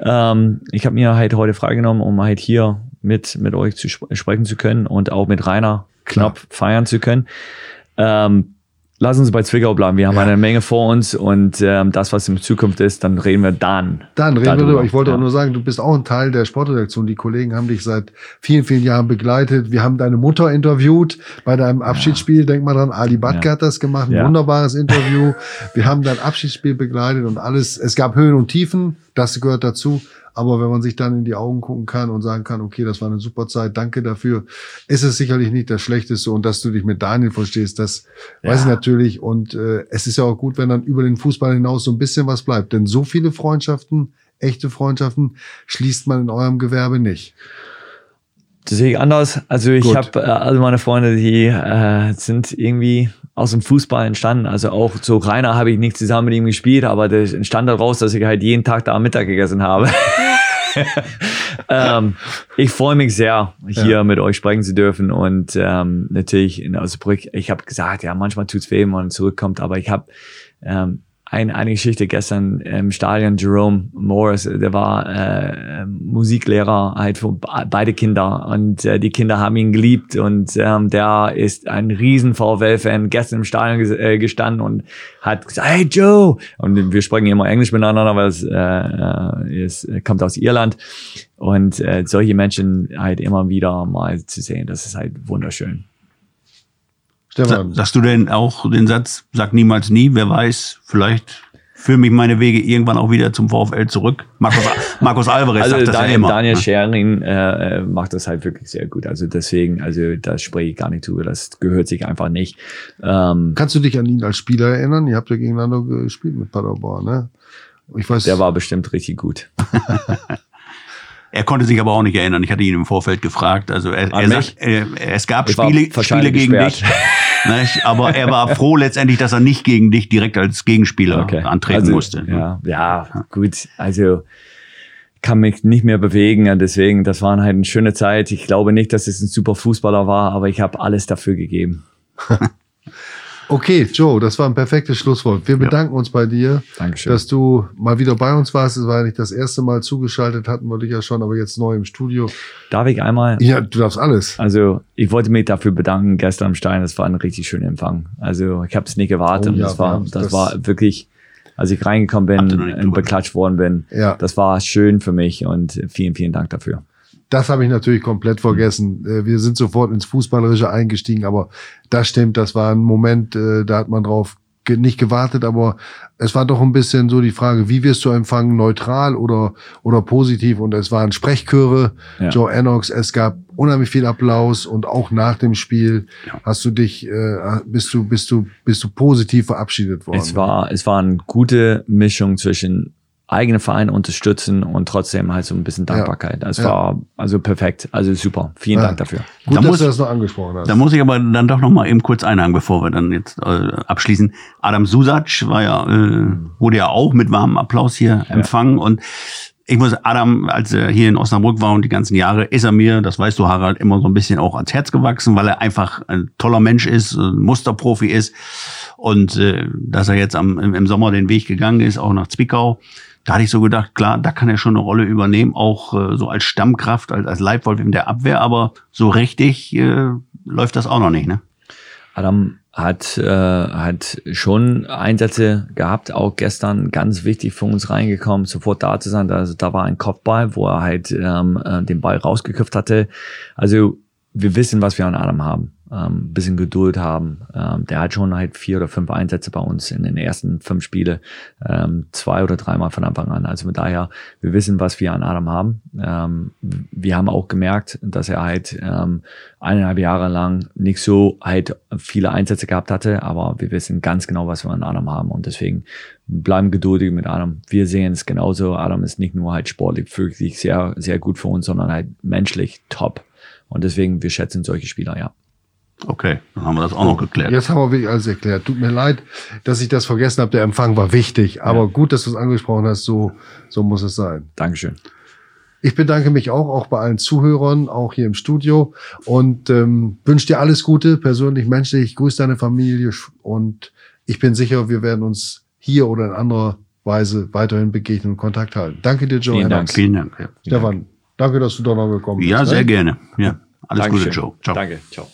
Ähm, ich habe mir halt heute freigenommen, um halt hier mit, mit euch zu sp sprechen zu können und auch mit Rainer Knopf feiern zu können. Ähm, lass uns bei Zwickau bleiben. Wir haben eine Menge vor uns und ähm, das, was in Zukunft ist, dann reden wir dann. Dann reden wir darüber. drüber. Ich wollte Ja. auch nur sagen, du bist auch ein Teil der Sportredaktion. Die Kollegen haben dich seit vielen, vielen Jahren begleitet. Wir haben deine Mutter interviewt bei deinem Abschiedsspiel. Denk mal dran, Ali Badke Ja. hat das gemacht. Ein Ja. wunderbares Interview. Wir haben dein Abschiedsspiel begleitet und alles. Es gab Höhen und Tiefen. Das gehört dazu. Aber wenn man sich dann in die Augen gucken kann und sagen kann, okay, das war eine super Zeit, danke dafür, ist es sicherlich nicht das Schlechteste. Und dass du dich mit Daniel verstehst, das weiß ich Ja. natürlich. Und äh, es ist ja auch gut, wenn dann über den Fußball hinaus so ein bisschen was bleibt. Denn so viele Freundschaften, echte Freundschaften, schließt man in eurem Gewerbe nicht. Das sehe ich anders. Also ich habe äh, alle meine Freunde, die äh, sind irgendwie aus dem Fußball entstanden. Also auch so Rainer habe ich nicht zusammen mit ihm gespielt, aber das entstand daraus, dass ich halt jeden Tag da am Mittag gegessen habe. [laughs] ähm, ich freue mich sehr, hier ja. mit euch sprechen zu dürfen. Und ähm, natürlich in Osnabrück, ich habe gesagt, ja, manchmal tut's weh, wenn man zurückkommt, aber ich habe ähm, ein, eine Geschichte gestern im Stadion, Jerome Morris, der war äh, Musiklehrer halt für beide Kinder und äh, die Kinder haben ihn geliebt und ähm, der ist ein riesen VfL-Fan, gestern im Stadion äh, gestanden und hat gesagt, hey Joe! Und wir sprechen immer Englisch miteinander, weil es, äh, äh es kommt aus Irland und äh, solche Menschen halt immer wieder mal zu sehen, das ist halt wunderschön. Stefan. Sagst du denn auch den Satz, sag niemals nie, wer weiß, vielleicht führen mich meine Wege irgendwann auch wieder zum VfL zurück. Markus, [laughs] Markus Alvarez also sagt das Daniel, ja immer. Daniel Schering äh, macht das halt wirklich sehr gut. Also deswegen, also da spreche ich gar nicht drüber. Das gehört sich einfach nicht. Ähm, Kannst du dich an ihn als Spieler erinnern? Ihr habt ja gegeneinander gespielt mit Paderborn, ne? Ich weiß. Der war bestimmt richtig gut. [laughs] Er konnte sich aber auch nicht erinnern. Ich hatte ihn im Vorfeld gefragt. Also er, er sagt, er, es gab ich Spiele, Spiele gegen dich. [laughs] Nicht? Aber er war froh letztendlich, dass er nicht gegen dich direkt als Gegenspieler okay. antreten also, musste. Ja, ja, gut. Also kann mich nicht mehr bewegen. Deswegen, das war halt eine schöne Zeit. Ich glaube nicht, dass es ein super Fußballer war, aber ich habe alles dafür gegeben. [laughs] Okay, Joe, das war ein perfektes Schlusswort. Wir bedanken ja. uns bei dir, Dankeschön. dass du mal wieder bei uns warst. Es war ja nicht das erste Mal zugeschaltet, hatten wir dich ja schon, aber jetzt neu im Studio. Darf ich einmal? Ja, du darfst alles. Also ich wollte mich dafür bedanken gestern am Stein. Das war ein richtig schöner Empfang. Also ich habe es nicht gewartet. Oh, ja, das war, das, das war wirklich, als ich reingekommen bin und beklatscht worden bin. Ja. Das war schön für mich und vielen, vielen Dank dafür. Das habe ich natürlich komplett vergessen. Äh, wir sind sofort ins Fußballerische eingestiegen, aber das stimmt, das war ein Moment, äh, da hat man drauf nicht gewartet, aber es war doch ein bisschen so die Frage, wie wirst du empfangen, neutral oder, oder positiv? Und es waren Sprechchöre, ja. Joe Ennox, es gab unheimlich viel Applaus und auch nach dem Spiel ja. hast du dich, äh, bist du, bist du, bist du positiv verabschiedet worden. Es war, es war eine gute Mischung zwischen eigene Vereine unterstützen und trotzdem halt so ein bisschen Dankbarkeit. Das ja. war also perfekt, also super. Vielen ja. Dank dafür. Gut, da dass muss, du das noch angesprochen hast. Da muss ich aber dann doch noch mal eben kurz einhaken, bevor wir dann jetzt äh, abschließen. Adam Susac war ja, äh, wurde ja auch mit warmem Applaus hier ja. empfangen und ich muss Adam, als er hier in Osnabrück war und die ganzen Jahre, ist er mir, das weißt du, Harald, immer so ein bisschen auch ans Herz gewachsen, weil er einfach ein toller Mensch ist, ein Musterprofi ist. Und äh, dass er jetzt am, im Sommer den Weg gegangen ist, auch nach Zwickau, da hatte ich so gedacht, klar, da kann er schon eine Rolle übernehmen, auch äh, so als Stammkraft, als, als Leibwolf in der Abwehr, aber so richtig äh, läuft das auch noch nicht, ne? Adam hat, äh, hat schon Einsätze gehabt, auch gestern ganz wichtig für uns reingekommen, sofort da zu sein. Also da war ein Kopfball, wo er halt ähm, äh, den Ball rausgeköpft hatte. Also wir wissen, was wir an Adam haben ähm, bisschen Geduld haben. Ähm, der hat schon halt vier oder fünf Einsätze bei uns in den ersten fünf Spiele, ähm, zwei oder dreimal von Anfang an. Also mit daher, wir wissen, was wir an Adam haben. Ähm, wir haben auch gemerkt, dass er halt ähm, eineinhalb Jahre lang nicht so halt viele Einsätze gehabt hatte, aber wir wissen ganz genau, was wir an Adam haben und deswegen bleiben geduldig mit Adam. Wir sehen es genauso. Adam ist nicht nur halt sportlich wirklich sehr, sehr gut für uns, sondern halt menschlich top. Und deswegen, wir schätzen solche Spieler, ja. Okay, dann haben wir das auch noch geklärt. Jetzt haben wir wirklich alles erklärt. Tut mir leid, dass ich das vergessen habe. Der Empfang war wichtig, aber ja. gut, dass du es angesprochen hast. So, so muss es sein. Dankeschön. Ich bedanke mich auch, auch bei allen Zuhörern, auch hier im Studio und ähm, wünsche dir alles Gute, persönlich, menschlich. Ich grüße deine Familie und ich bin sicher, wir werden uns hier oder in anderer Weise weiterhin begegnen und Kontakt halten. Danke dir, Joe. Vielen Dank. Vielen Dank. Ja. Stefan, danke, dass du da noch gekommen bist. Ja, sehr ne? gerne. Ja, alles Dankeschön. Gute, Joe. Ciao. Danke. Ciao.